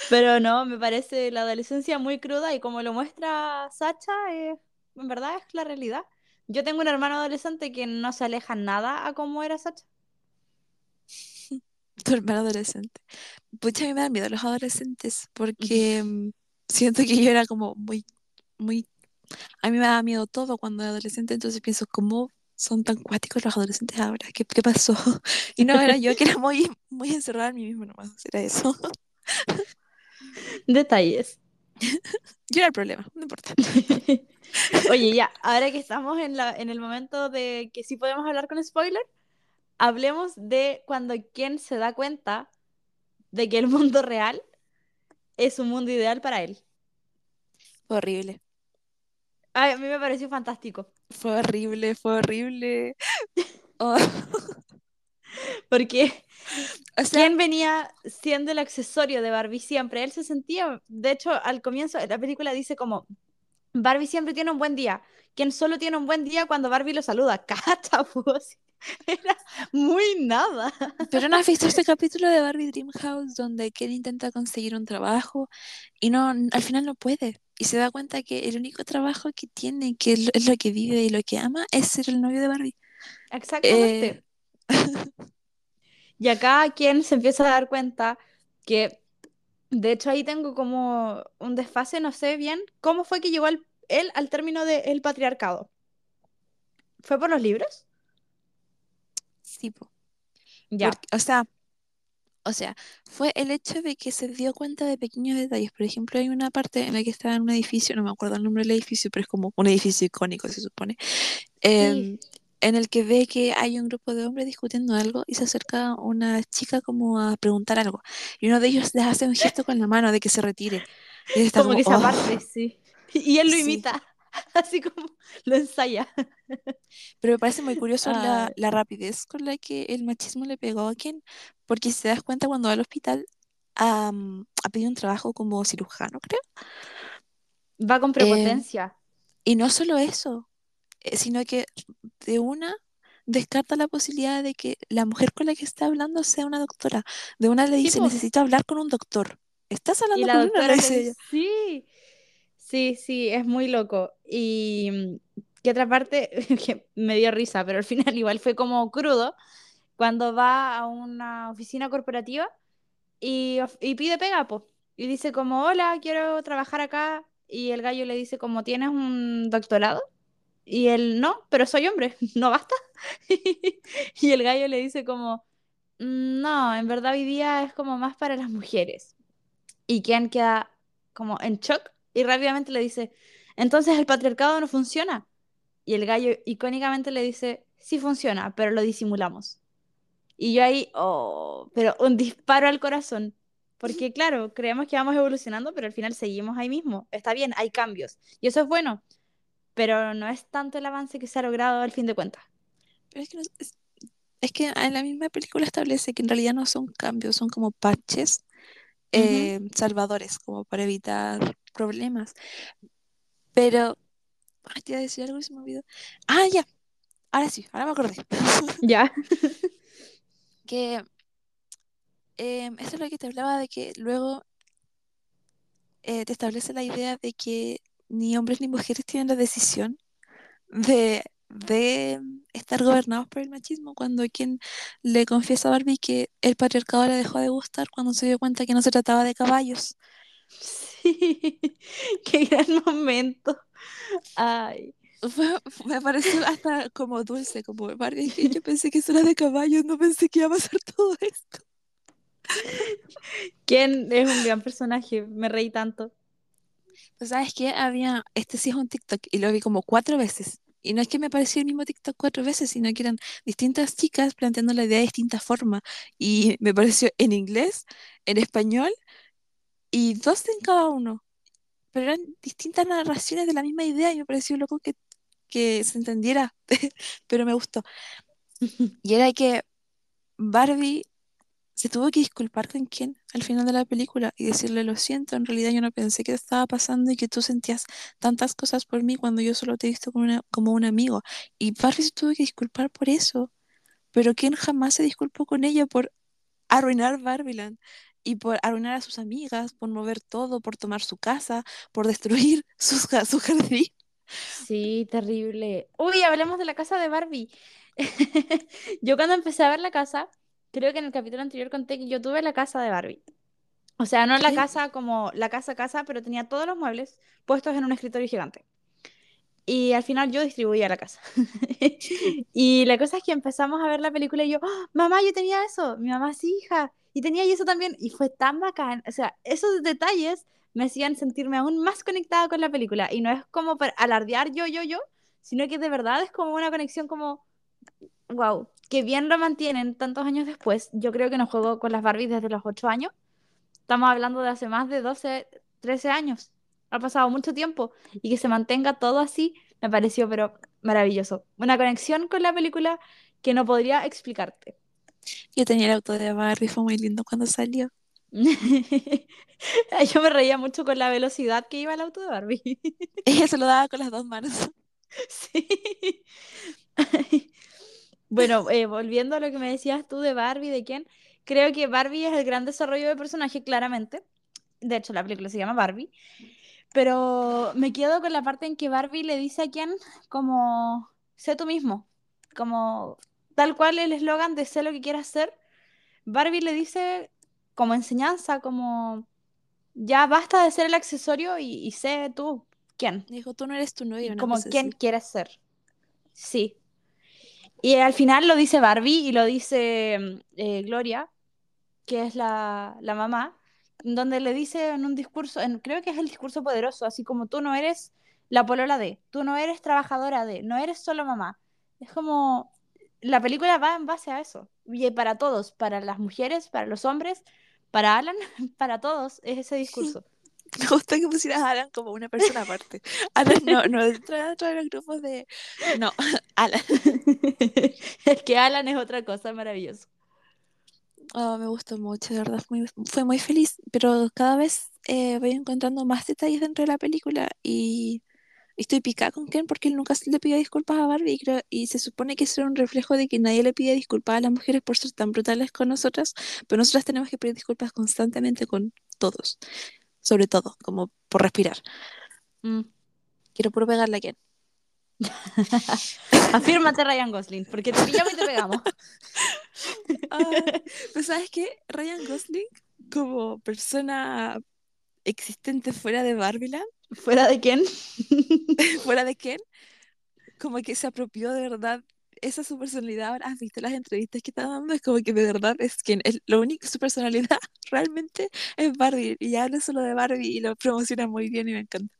Pero no, me parece la adolescencia muy cruda y como lo muestra Sacha, eh, en verdad es la realidad. Yo tengo un hermano adolescente que no se aleja nada a cómo era Sacha. Tu hermano adolescente. Pucha, a mí me dan miedo los adolescentes porque siento que yo era como muy, muy... A mí me daba miedo todo cuando era adolescente, entonces pienso, ¿cómo son tan cuáticos los adolescentes ahora? ¿Qué, qué pasó? Y no, era yo que era muy, muy encerrada en mí mismo nomás, era eso. Detalles. Yo era el problema, no importa. Oye, ya, ahora que estamos en, la, en el momento de que sí podemos hablar con spoiler, hablemos de cuando quien se da cuenta de que el mundo real es un mundo ideal para él. Fue horrible. Ay, a mí me pareció fantástico. Fue horrible, fue horrible. Oh, Porque O sea, ¿quién venía siendo el accesorio de Barbie siempre? Él se sentía, de hecho, al comienzo de la película dice como, Barbie siempre tiene un buen día. Quien solo tiene un buen día cuando Barbie lo saluda. Cacha, pues. Era muy nada. pero no has visto este capítulo de Barbie Dreamhouse donde Ken intenta conseguir un trabajo y no, al final no puede. Y se da cuenta que el único trabajo que tiene, que es lo- que vive y lo que ama, es ser el novio de Barbie. Exactamente. Y acá quien se empieza a dar cuenta que, de hecho, ahí tengo como un desfase, no sé bien cómo fue que llegó él al término del patriarcado. ¿Fue por los libros? Sí, po. Ya. Porque- o sea, o sea, fue el hecho de que se dio cuenta de pequeños detalles. Por ejemplo, hay una parte en la que estaba en un edificio, no me acuerdo el nombre del edificio, pero es como un edificio icónico, se supone, em, Sí. en el que ve que hay un grupo de hombres discutiendo algo y se acerca una chica como a preguntar algo. Y uno de ellos les hace un gesto con la mano de que se retire. Y él está Como como, que se "Oh". aparte, sí. Y él lo imita, así como lo ensaya. Pero me parece muy curioso la, la rapidez con la que el machismo le pegó a Ken, porque si te das cuenta cuando va al hospital a, a pedir un trabajo como cirujano, creo. Va con Eh, prepotencia. y no solo eso, eh, sino que de una descarta la posibilidad de que la mujer con la que está hablando sea una doctora. De una le dice, necesito hablar con un doctor. ¿Estás Y hablando la con una? doctora le dice, sí, sí, sí, es muy loco. Y mm, que otra parte me dio risa, pero al final igual fue como crudo, cuando va a una oficina corporativa y pide pega, po. Y dice como, hola, quiero trabajar acá. Y el gallo le dice como, ¿tienes un doctorado? Y él, no, pero soy hombre, ¿no basta? Y el gallo le dice como, "Mm, no, en verdad hoy día es como más para las mujeres. Y Ken queda como en shock y rápidamente le dice, entonces el patriarcado no funciona. Y el gallo icónicamente le dice, sí funciona, pero lo disimulamos. Y yo ahí, oh, pero un disparo al corazón. Porque claro, creemos que vamos evolucionando, pero al final seguimos ahí mismo. Está bien, hay cambios. Y eso es bueno, pero no es tanto el avance que se ha logrado al fin de cuentas. Pero es que, no- es, es que en la misma película establece que en realidad no son cambios, son como parches Eh, salvadores, como para evitar problemas. Pero, ay, te iba a decir algo y se me olvidó. Ah, ya, ahora sí, ahora me acordé. Ya. Que em, esto es lo que te hablaba de que luego eh, te establece la idea de que ni hombres ni mujeres tienen la decisión de, de estar gobernados por el machismo cuando quien le confiesa a Barbie que el patriarcado le dejó de gustar cuando se dio cuenta que no se trataba de caballos. Sí, qué gran momento. Ay. Fue- me pareció hasta como dulce, como Barbie, que yo pensé que eso era de caballos, no pensé que iba a pasar todo esto. ¿Quién es un gran personaje? Me reí tanto. Pues, ¿Sabes qué? Había, este sí es un TikTok y lo vi como cuatro veces. Y no es que me pareció el mismo TikTok cuatro veces, sino que eran distintas chicas planteando la idea de distinta forma. Y me pareció en inglés, en español y dos en cada uno. Pero eran distintas narraciones de la misma idea y me pareció loco que, que se entendiera. Pero me gustó. Y era que Barbie se tuvo que disculpar con Ken al final de la película y decirle, lo siento, en realidad yo no pensé que estaba pasando y que tú sentías tantas cosas por mí cuando yo solo te he visto como, una- como un amigo. Y Barbie se tuvo que disculpar por eso, pero Ken jamás se disculpó con ella por arruinar Barbieland. y por arruinar a sus amigas, por mover todo, por tomar su casa, por destruir ja- su jardín. Sí, terrible. Uy, hablemos de la casa de Barbie. Yo cuando empecé a ver la casa, creo que en el capítulo anterior conté que yo tuve la casa de Barbie. O sea, no la casa como la casa casa, pero tenía todos los muebles puestos en un escritorio gigante. Y al final yo distribuía la casa. Y la cosa es que empezamos a ver la película y yo, "Ah, mamá, yo tenía eso. Mi mamá, sí, hija. Y tenía eso también. Y fue tan bacán. O sea, esos detalles me hacían sentirme aún más conectada con la película. Y no es como para alardear yo, yo, yo, sino que de verdad es como una conexión como, wow, que bien lo mantienen tantos años después. Yo creo que no juego con las Barbies desde los 8 años. Estamos hablando de hace más de 12, 13 años. Ha pasado mucho tiempo y que se mantenga todo así me pareció pero maravilloso. Una conexión con la película que no podría explicarte. Yo tenía el auto de Barbie, fue muy lindo cuando salió. Yo me reía mucho con la velocidad que iba el auto de Barbie. Ella se lo daba con las dos manos. Sí. Bueno, eh, volviendo a lo que me decías tú de Barbie, de quién, creo que Barbie es el gran desarrollo de personaje, claramente. De hecho, la película se llama Barbie. Pero me quedo con la parte en que Barbie le dice a Ken como, sé tú mismo, como tal cual el eslogan de sé lo que quieras ser. Barbie le dice como enseñanza, como ya basta de ser el accesorio y, y sé tú quién, dijo, tú no eres tu una como quién quieres ser. Sí. Y al final lo dice Barbie y lo dice eh, Gloria, que es la, la mamá, donde le dice en un discurso, en, creo que es el discurso poderoso, así como tú no eres la polola de, tú no eres trabajadora de, no eres solo mamá. Es como, la película va en base a eso. Y para todos, para las mujeres, para los hombres, para Alan, para todos, es ese discurso. Me gusta que pusieras a Alan como una persona aparte. Alan no, no entra dentro de los grupos de... No, Alan. es que Alan es otra cosa maravilloso. Oh, me gustó mucho, de verdad, fue muy, fue muy feliz, pero cada vez eh, voy encontrando más detalles dentro de la película y estoy picada con Ken porque él nunca se le pidió disculpas a Barbie y, creo- y se supone que eso era un reflejo de que nadie le pide disculpas a las mujeres por ser tan brutales con nosotras, pero nosotras tenemos que pedir disculpas constantemente con todos, sobre todo, como por respirar. Mm. Quiero puro pegarle a Ken. Afírmate, Ryan Gosling, porque te pillamos y te pegamos. Pero ¿sabes qué? Ryan Gosling, como persona existente fuera de Barbieland, ¿Fuera de quién? fuera de Ken, como que se apropió de verdad. Esa es su personalidad. Ahora has visto las entrevistas que está dando, es como que de verdad es Ken. Es lo único, su personalidad realmente es Barbie. Y habla solo de Barbie y lo promociona muy bien y me encanta.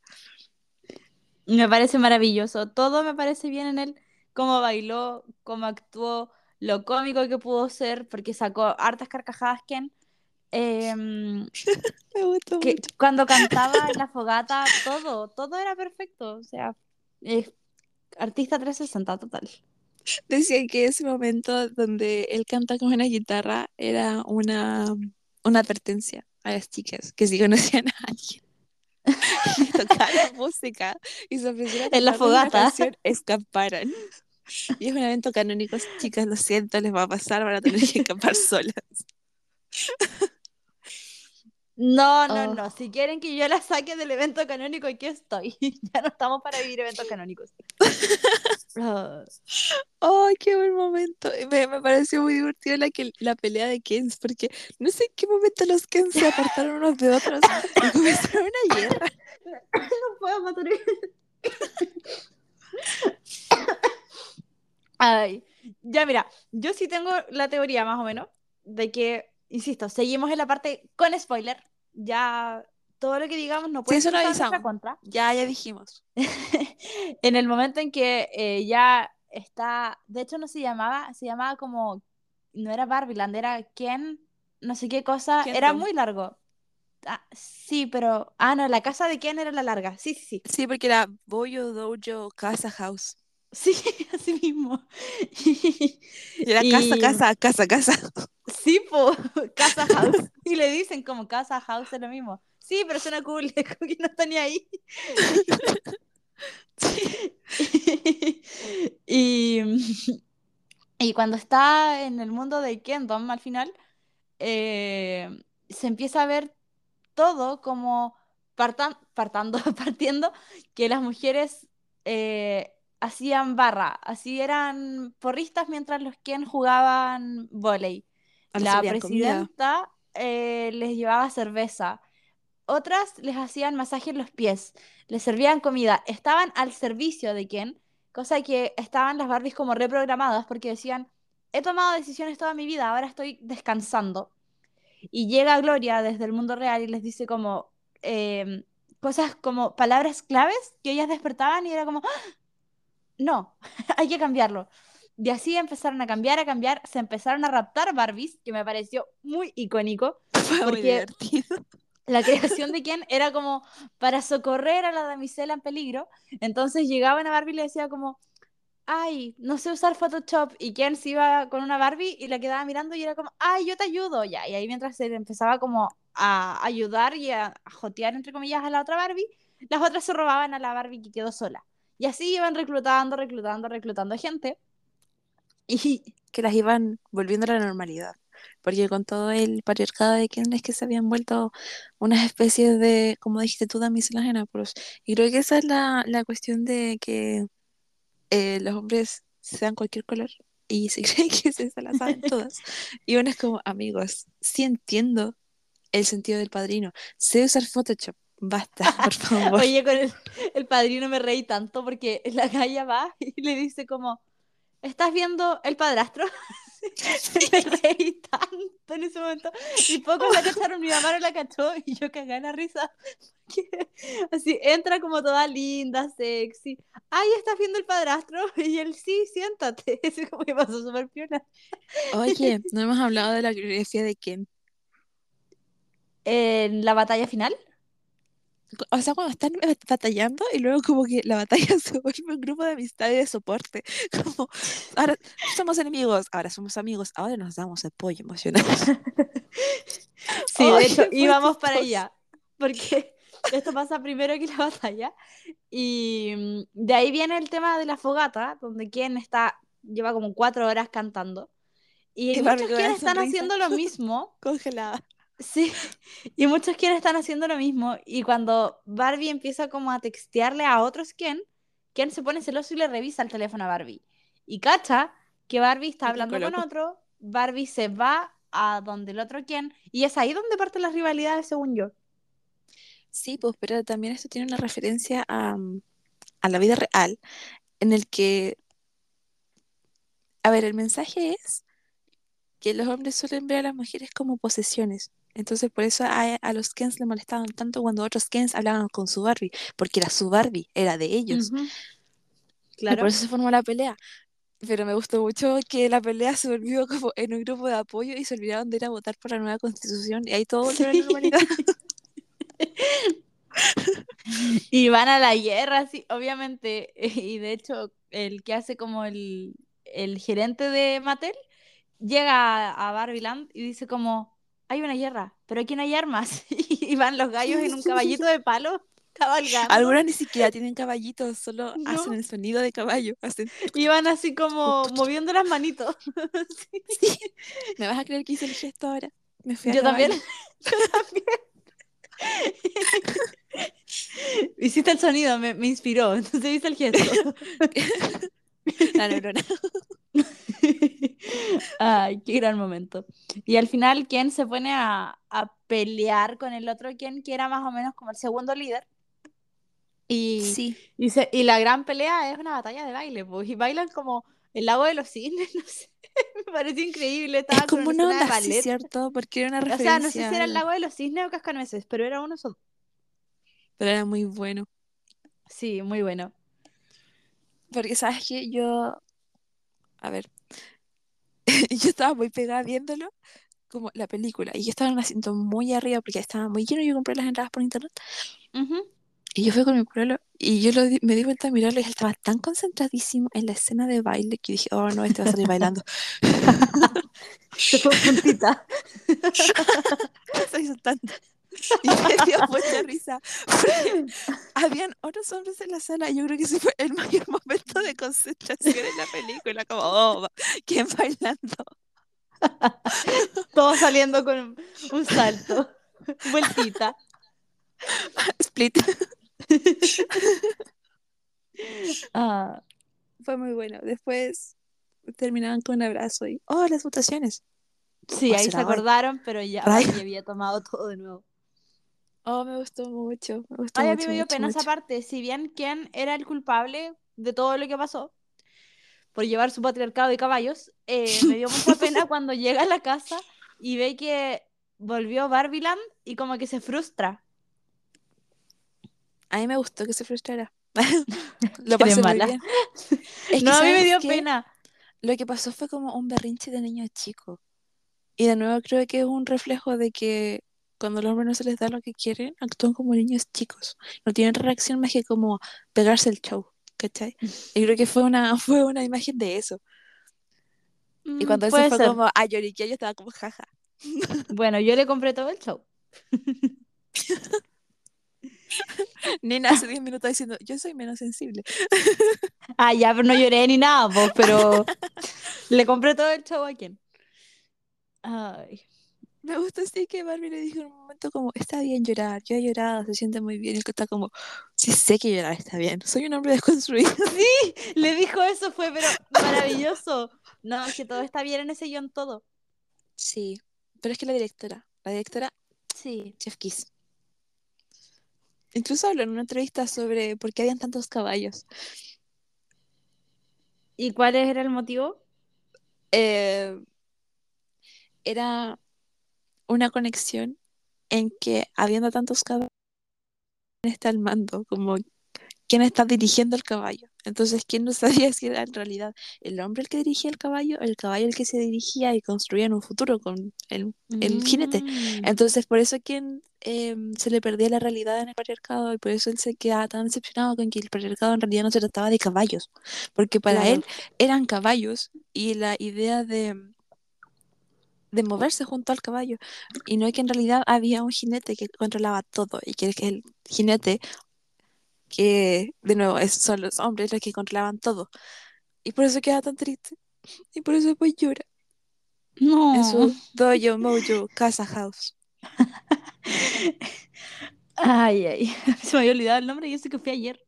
Me parece maravilloso. Todo me parece bien en él. Cómo bailó, cómo actuó, lo cómico que pudo ser, porque sacó hartas carcajadas, Ken. Me gustó que mucho. cuando cantaba en la fogata, todo, todo era perfecto. O sea, es artista 360 total. Decían que ese momento donde él canta con una guitarra era una, una advertencia a las chicas que si conocían a alguien que tocara música y se ofreciera a En la fogata. canción, escaparan. Y es un evento canónico, chicas, lo siento, les va a pasar, van a tener que escapar solas. No, no, Oh. no. Si quieren que yo la saque del evento canónico, aquí estoy. Ya no estamos para vivir eventos canónicos. ¡Ay, qué buen momento! Y Me, me pareció muy divertido la, que, la pelea de Kens, porque no sé en qué momento los Kens se apartaron unos de otros y comenzaron una guerra. no puedo matar. Ay, ya mira, yo sí tengo la teoría más o menos de que, insisto, seguimos en la parte con spoiler. Ya todo lo que digamos no Sí, puede eso en nuestra avisamos. contra. Ya, ya dijimos. en el momento en que eh, ya está, de hecho no se llamaba, se llamaba como, no era Barbieland, era Ken, no sé qué cosa, era muy largo. Ah, sí, pero, ah, no, la casa de Ken era la larga, sí, sí, sí, Sí, porque era Boyo, Dojo, Casa, House. Sí, así mismo. Y era casa, Y- casa, casa, casa. Sí, po, casa house. Y le dicen como casa house es lo mismo. Sí, pero suena cool, como que no está ni ahí. y, y cuando está en el mundo de Kingdom al final, eh, se empieza a ver todo como partan, partando, partiendo que las mujeres eh, hacían barra, así eran porristas mientras los quien jugaban volei. Ah, La presidenta eh, les llevaba cerveza. Otras les hacían masaje en los pies, les servían comida, estaban al servicio de quién, cosa que estaban las Barbies como reprogramadas porque decían, he tomado decisiones toda mi vida, ahora estoy descansando. Y llega Gloria desde el mundo real y les dice como em, cosas como palabras claves que ellas despertaban y era como, "¡Ah! No, hay que cambiarlo. Y así empezaron a cambiar, a cambiar, se empezaron a raptar Barbies, que me pareció muy icónico. Fue muy divertido. La creación de Ken era como para socorrer a la damisela en peligro. Entonces llegaban a Barbie y le decía como, ay, no sé usar Photoshop. Y Ken se iba con una Barbie y la quedaba mirando y era como, ay, yo te ayudo. Ya, y ahí mientras se empezaba como a ayudar y a, a jotear, entre comillas, a la otra Barbie, las otras se robaban a la Barbie que quedó sola. Y así iban reclutando, reclutando, reclutando gente. Y Que las iban volviendo a la normalidad. Porque con todo el patriarcado de es que se habían vuelto unas especies de, como dijiste tú, damiselas en apuros. Y creo que esa es la, la cuestión de que eh, los hombres se dan cualquier color y se creen que se, se la saben todas. Y uno es como, amigos, sí entiendo el sentido del padrino. Sé usar Photoshop. Basta, por favor. Oye, con el, el padrino me reí tanto porque la galla va y le dice como, ¿estás viendo el padrastro? me reí tanto en ese momento. Y pocos la cacharon, mi mamá no la cachó y yo cagué en la risa. Así, entra como toda linda, sexy. Ay, ¿estás viendo el padrastro? Y él, sí, siéntate. Así como que pasó súper piola. Oye, no hemos hablado de la coreografía de Ken. En la batalla final. O sea, cuando están batallando y luego como que la batalla se vuelve un grupo de amistad y de soporte. Como, ahora somos enemigos, ahora somos amigos, ahora nos damos apoyo emocional. Sí, de hecho, íbamos para allá. Porque esto pasa primero que la batalla. Y mm, de ahí viene el tema de la fogata, donde quien está, lleva como cuatro horas cantando. Y, Y muchos quienes están sonrisa. haciendo lo mismo. Congelada. Sí, y muchos quienes están haciendo lo mismo. Y cuando Barbie empieza como a textearle a otros Ken, Ken se pone celoso y le revisa el teléfono a Barbie. Y cacha que Barbie está hablando con otro, Barbie se va a donde el otro Ken, y es ahí donde parten las rivalidades, según yo. Sí, pues, pero también esto tiene una referencia a, mm, a la vida real, en el que, a ver, el mensaje es que los hombres suelen ver a las mujeres como posesiones. Entonces, por eso a, a los Kens le molestaban tanto cuando otros Kens hablaban con su Barbie, porque era su Barbie, era de ellos. Claro. por eso se formó la pelea. Pero me gustó mucho que la pelea se volvió como en un grupo de apoyo y se olvidaron de ir a votar por la nueva constitución y ahí todo volvió a la normalidad. Y van a la guerra, sí, obviamente. Y de hecho, el que hace como el, el gerente de Mattel llega a, a Barbieland y dice como, hay una guerra, pero aquí no hay armas. Y van los gallos en un caballito de palo cabalgando. Algunas ni siquiera tienen caballitos, solo No. hacen el sonido de caballo. Hacen, Y van así como moviendo las manitos. Sí. ¿me vas a creer que hice el gesto ahora? Me fui a Yo también. Yo también. Hiciste el sonido, me, me inspiró, entonces hice el gesto. La neurona. Ay, qué gran momento. Y al final, Ken se pone a, a pelear con el otro Ken, que era más o menos como el segundo líder. Y, Sí. y, se- y la gran pelea es una batalla de baile, pues, y bailan como el lago de los cisnes, no sé. Me pareció increíble. Es Estaba con como una de onda así, ballet. ¿cierto? Porque era una O referencia. sea, no sé si era el lago de los cisnes o cascanueces, pero era uno solo. Pero era muy bueno. Sí, muy bueno. Porque, ¿sabes qué? Yo. A ver. yo estaba muy pegada viéndolo, como la película. Y yo estaba en un asiento muy arriba porque estaba muy lleno. Yo compré las entradas por internet. Y yo fui con mi pueblo y yo lo di- me di vuelta a mirarlo y él estaba tan concentradísimo en la escena de baile que dije, oh no, este va a salir bailando. Se fue puntita. Se hizo tanto. Y me dio mucha risa. Habían otros hombres en la sala yo creo que ese fue el mayor momento de concentración en la película. Como, oh, ¿quién bailando? Todo saliendo con un, salto. Vueltita. Split. Ah, Fue muy bueno. Después terminaban con un abrazo y. ¡Oh, las votaciones! sí, ¿O ahí se hoy? acordaron, pero ya había tomado todo de nuevo. Oh, me gustó mucho. Me gustó Ay, a mí mucho, me dio mucho, pena esa mucho. parte. Si bien Ken era el culpable de todo lo que pasó por llevar su patriarcado de caballos, eh, me dio mucha pena cuando llega a la casa y ve que volvió Barbiland y como que se frustra. A mí me gustó que se frustrara. Lo pasé muy mala. bien. Es que, no, a mí me ¿sabes dio pena. Lo que pasó fue como un berrinche de niño chico. Y de nuevo creo que es un reflejo de que cuando los hombres no se les da lo que quieren, actúan como niños chicos. No tienen reacción más que como pegarse el show, ¿cachai? Y creo que fue una, fue una imagen de eso. Y Mm, cuando puede fue ser. como a lloriquear, yo estaba como jaja. Bueno, yo le compré todo el show. Nena hace 10 minutos diciendo, yo soy menos sensible. Ah, ya, pero no lloré ni nada, pues, pero le compré todo el show a quien. Ay. Me gusta así que Barbie le dijo en un momento como, está bien llorar, yo he llorado, se siente muy bien. Y el que está como, sí sé que llorar está bien, soy un hombre desconstruido. Sí, le dijo eso, fue pero maravilloso. No, es que todo está bien en ese guion, todo. Sí, pero es que la directora, la directora Sí. Chef Kiss. Incluso habló en una entrevista sobre por qué habían tantos caballos. ¿Y cuál era el motivo? Eh, era una conexión en que habiendo tantos caballos, ¿quién está al mando? Como quién está dirigiendo el caballo. Entonces, ¿quién no sabía si era en realidad el hombre el que dirigía el caballo, el caballo el que se dirigía y construía en un futuro con el, el jinete? Mm. Entonces, por eso quien em, se le perdía la realidad en el patriarcado y por eso él se quedaba tan decepcionado con que el patriarcado en realidad no se trataba de caballos, porque para Claro. él eran caballos y la idea de, de moverse junto al caballo y no que en realidad había un jinete que controlaba todo y que el jinete que de nuevo es- son los hombres los que controlaban todo y por eso queda tan triste y por eso después llora No. en su dojo, mojo, casa house. Ay, ay. Se me había olvidado el nombre y eso que fui ayer.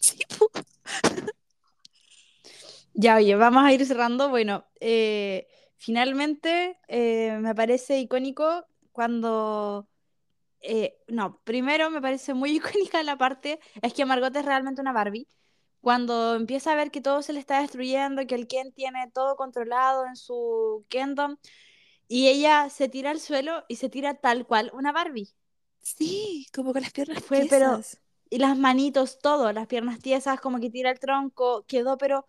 Sí. Ya, oye, vamos a ir cerrando. Bueno, eh, finalmente eh, me parece icónico cuando... eh, no, primero me parece muy icónica la parte, es que Margot es realmente una Barbie. Cuando empieza a ver que todo se le está destruyendo, que el Ken tiene todo controlado en su Kingdom, y ella se tira al suelo y se tira tal cual una Barbie. Sí, como con las piernas Fue, pero- tiesas. Y las manitos, todo, las piernas tiesas, como que tira el tronco, quedó, pero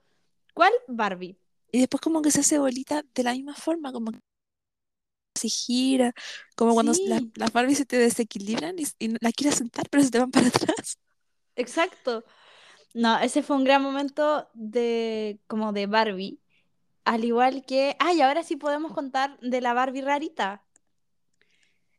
¿cuál Barbie? Y después como que se hace bolita de la misma forma, como que se gira, como cuando Sí. la- las Barbies se te desequilibran y, y no- la quieres sentar, pero se te van para atrás. Exacto. No, ese fue un gran momento de como de Barbie. Al igual que, ay, ahora sí podemos contar de la Barbie rarita.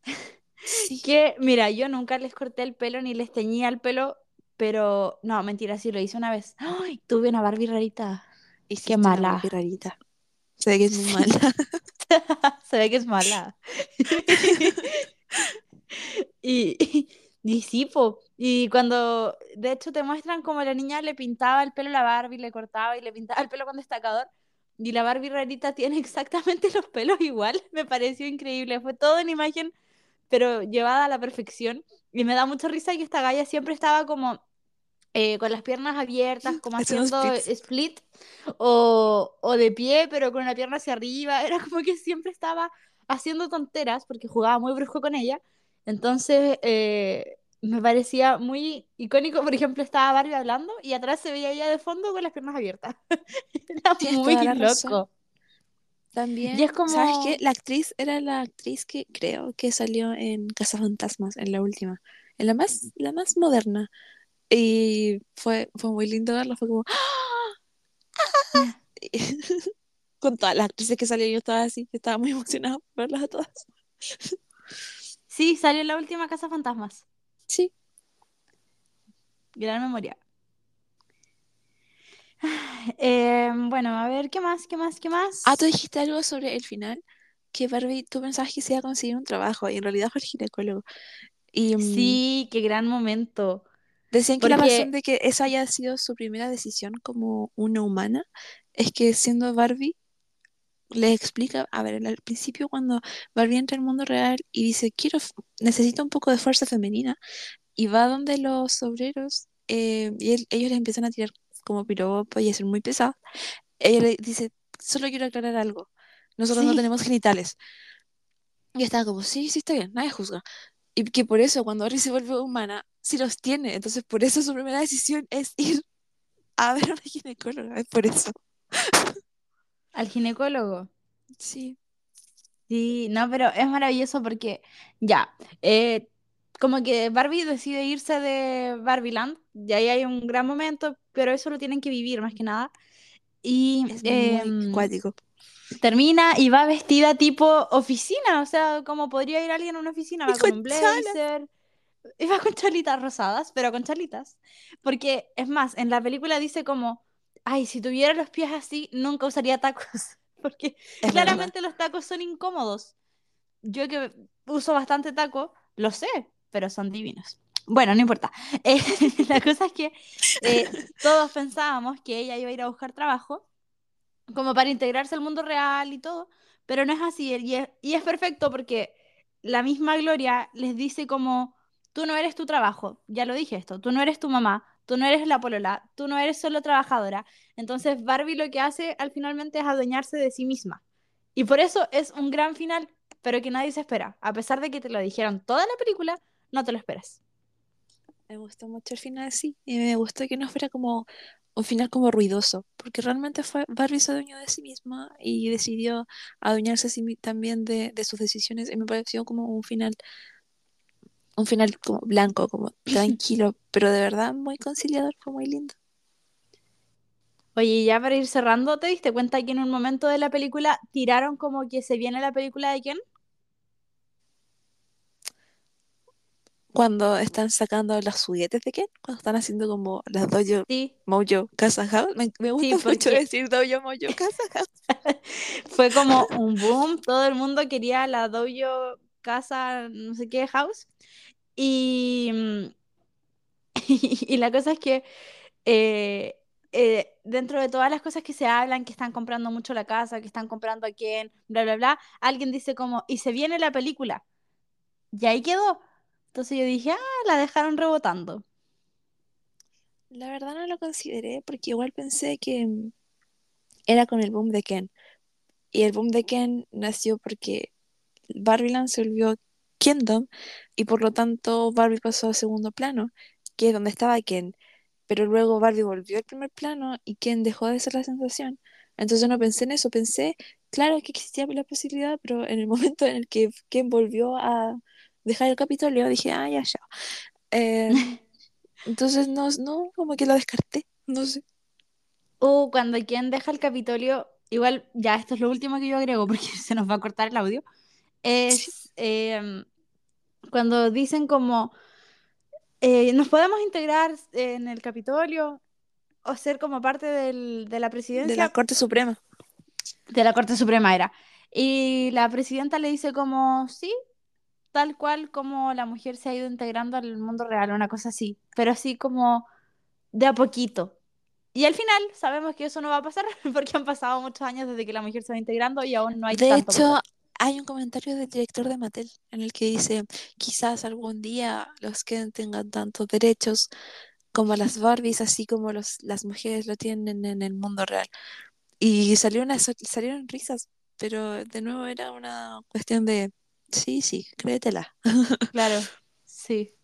Sí. Que, mira, yo nunca les corté el pelo ni les teñía el pelo, pero no, mentira, sí lo hice una vez. Ay, tuve una Barbie rarita. Hiciste qué una mala. Barbie rarita. Se ve que es muy mala. Se ve que es mala. y, y, y sí, po. Y cuando, de hecho, te muestran como la niña le pintaba el pelo a la Barbie, le cortaba y le pintaba el pelo con destacador. Y la Barbie rarita tiene exactamente los pelos igual. Me pareció increíble. Fue todo en imagen, pero llevada a la perfección. Y me da mucha risa que esta galla siempre estaba como eh, con las piernas abiertas, como Haciendo split, o, o de pie, pero con la pierna hacia arriba. Era como que siempre estaba haciendo tonteras porque jugaba muy brusco con ella. Entonces eh, me parecía muy icónico. Por ejemplo, estaba Barbie hablando y atrás se veía ella de fondo con las piernas abiertas. Era Tienes muy razón. loco. También, Y es como- ¿sabes qué? La actriz era la actriz que creo que salió en Casa Fantasmas, en la última, en la más, la más moderna. Y fue, fue muy lindo verla, fue como ¡Ah! Con todas las actrices que salieron, yo estaba así, estaba muy emocionada por verlas a todas. Sí, salió en la última Casa Fantasmas. Sí, Gran memoria. Eh, bueno, a ver, ¿qué más? ¿Qué más? ¿Qué Ah, tú más? dijiste algo sobre el final, que Barbie, tú pensabas que se iba a conseguir un trabajo y en realidad fue el ginecólogo. Y mm, Sí, qué gran momento. Decían que la razón Porque, de que esa haya sido su primera decisión como una humana es que siendo Barbie le explica, a ver, al principio cuando Barbie entra al mundo real y dice, quiero, necesito un poco de fuerza femenina, y va donde los obreros eh, y él- ellos le empiezan a tirar como piropos y a ser muy pesados, ella le dice, solo quiero aclarar algo, nosotros no sí, tenemos genitales. Y estaba como, sí, sí, está bien, nadie juzga. Y que por eso cuando Barbie se vuelve humana, sí los tiene, entonces por eso su primera decisión es ir a ver a una ginecóloga, es por eso. al ginecólogo. Sí, Sí, no, pero es maravilloso porque ya, eh, como que Barbie decide irse de Barbieland, y ahí hay un gran momento, pero eso lo tienen que vivir más que nada. Y es muy em, cuático. termina y va vestida tipo oficina, o sea, como podría ir alguien a una oficina, va con un blazer, va con chalitas rosadas, pero con chalitas. Porque es más, en la película dice como, ay, si tuviera los pies así, nunca usaría tacos, porque Es verdad. claramente los tacos son incómodos. Yo que uso bastante taco, lo sé, pero son divinos. Bueno, no importa. Eh, la cosa es que eh, todos pensábamos que ella iba a ir a buscar trabajo como para integrarse al mundo real y todo, pero no es así. Y es, y es perfecto porque la misma Gloria les dice como, tú no eres tu trabajo, ya lo dije esto, tú no eres tu mamá, tú no eres la polola, tú no eres solo trabajadora. Entonces Barbie lo que hace al finalmente es adueñarse de sí misma. Y por eso es un gran final, pero que nadie se espera. A pesar de que te lo dijeron toda la película, no te lo esperas. Me gustó mucho el final, sí. Y me gustó que no fuera como un final como ruidoso, porque realmente fue Barbie se adueñó de sí misma y decidió adueñarse sí también de, de sus decisiones y me pareció como un final, un final como blanco, como tranquilo, pero de verdad muy conciliador, fue muy lindo. Oye, y ya para ir cerrando, ¿te diste cuenta que en un momento de la película tiraron como que se viene la película de Ken? Cuando están sacando los juguetes de Ken, cuando están haciendo como las Dojo Sí, Mojo Casa House, me, me sí, gusta mucho decir Dojo Mojo Casa House. fue como un boom, todo el mundo quería la Dojo Casa, no sé qué, House. Y, mm, y, la cosa es que eh, eh, dentro de todas las cosas que se hablan, que están comprando mucho la casa, que están comprando a quién, bla, bla, bla, alguien dice como, y se viene la película. Y ahí quedó. Entonces yo dije, ah, la dejaron rebotando. La verdad no lo consideré porque igual pensé que era con el boom de Ken. Y el boom de Ken nació porque Barbieland se volvió Kingdom y por lo tanto Barbie pasó a segundo plano, que es donde estaba Ken. Pero luego Barbie volvió al primer plano y Ken dejó de ser la sensación. Entonces no pensé en eso, pensé, claro que existía la posibilidad, pero en el momento en el que Ken volvió a dejar el Capitolio, dije, ah, ya, ya. Eh, entonces no, no, como que lo descarté, no sé. O cuando quien deja el Capitolio, igual ya esto es lo último que yo agrego porque se nos va a cortar el audio, Sí, em, cuando dicen como, eh, nos podemos integrar en el Capitolio o ser como parte del- de la de la presidencia Corte Suprema. de la Corte Suprema era. Y la presidenta le dice como, sí, tal cual como la mujer se ha ido integrando al mundo real, una cosa así, pero así como de a poquito. Y al final sabemos que eso no va a pasar porque han pasado muchos años desde que la mujer se va integrando y aún no hay De tanto hecho, poder. Hay un comentario del director de Mattel en el que dice, quizás algún día los que tengan tantos derechos como las Barbies, así como los, las mujeres lo tienen en el mundo real. Y salió una, salieron risas, pero de nuevo era una cuestión de, sí, sí, créetela. Claro, sí.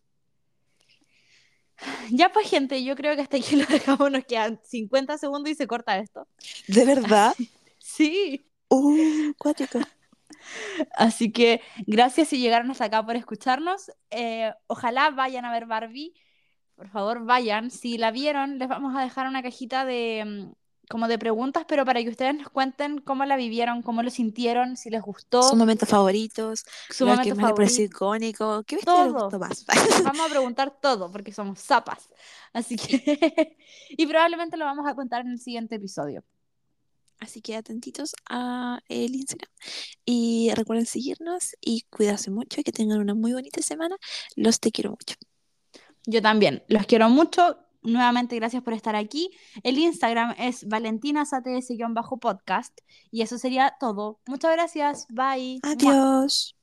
Ya pues gente, yo creo que hasta aquí lo dejamos, nos quedan 50 segundos y se corta esto. ¿De verdad? Sí. Uh, cuático. Así que gracias si llegaron hasta acá por escucharnos. Eh, ojalá vayan a ver Barbie. Por favor, vayan. Si la vieron, les vamos a dejar una cajita de mm, como de preguntas, pero para que ustedes nos cuenten cómo la vivieron, cómo lo sintieron, si les gustó, Sus momentos favoritos, su lo que momento más les icónico. ¿Qué vestido les Todo. gustó más? Vamos a preguntar todo porque somos zapas. Así que, y probablemente lo vamos a contar en el siguiente episodio. Así que atentitos a el Instagram y recuerden seguirnos y cuidarse mucho y que tengan una muy bonita semana. Los te quiero mucho. Yo también. Los quiero mucho. Nuevamente, gracias por estar aquí. El Instagram es valentinasats-podcast. Y eso sería todo. Muchas gracias. Bye. Adiós.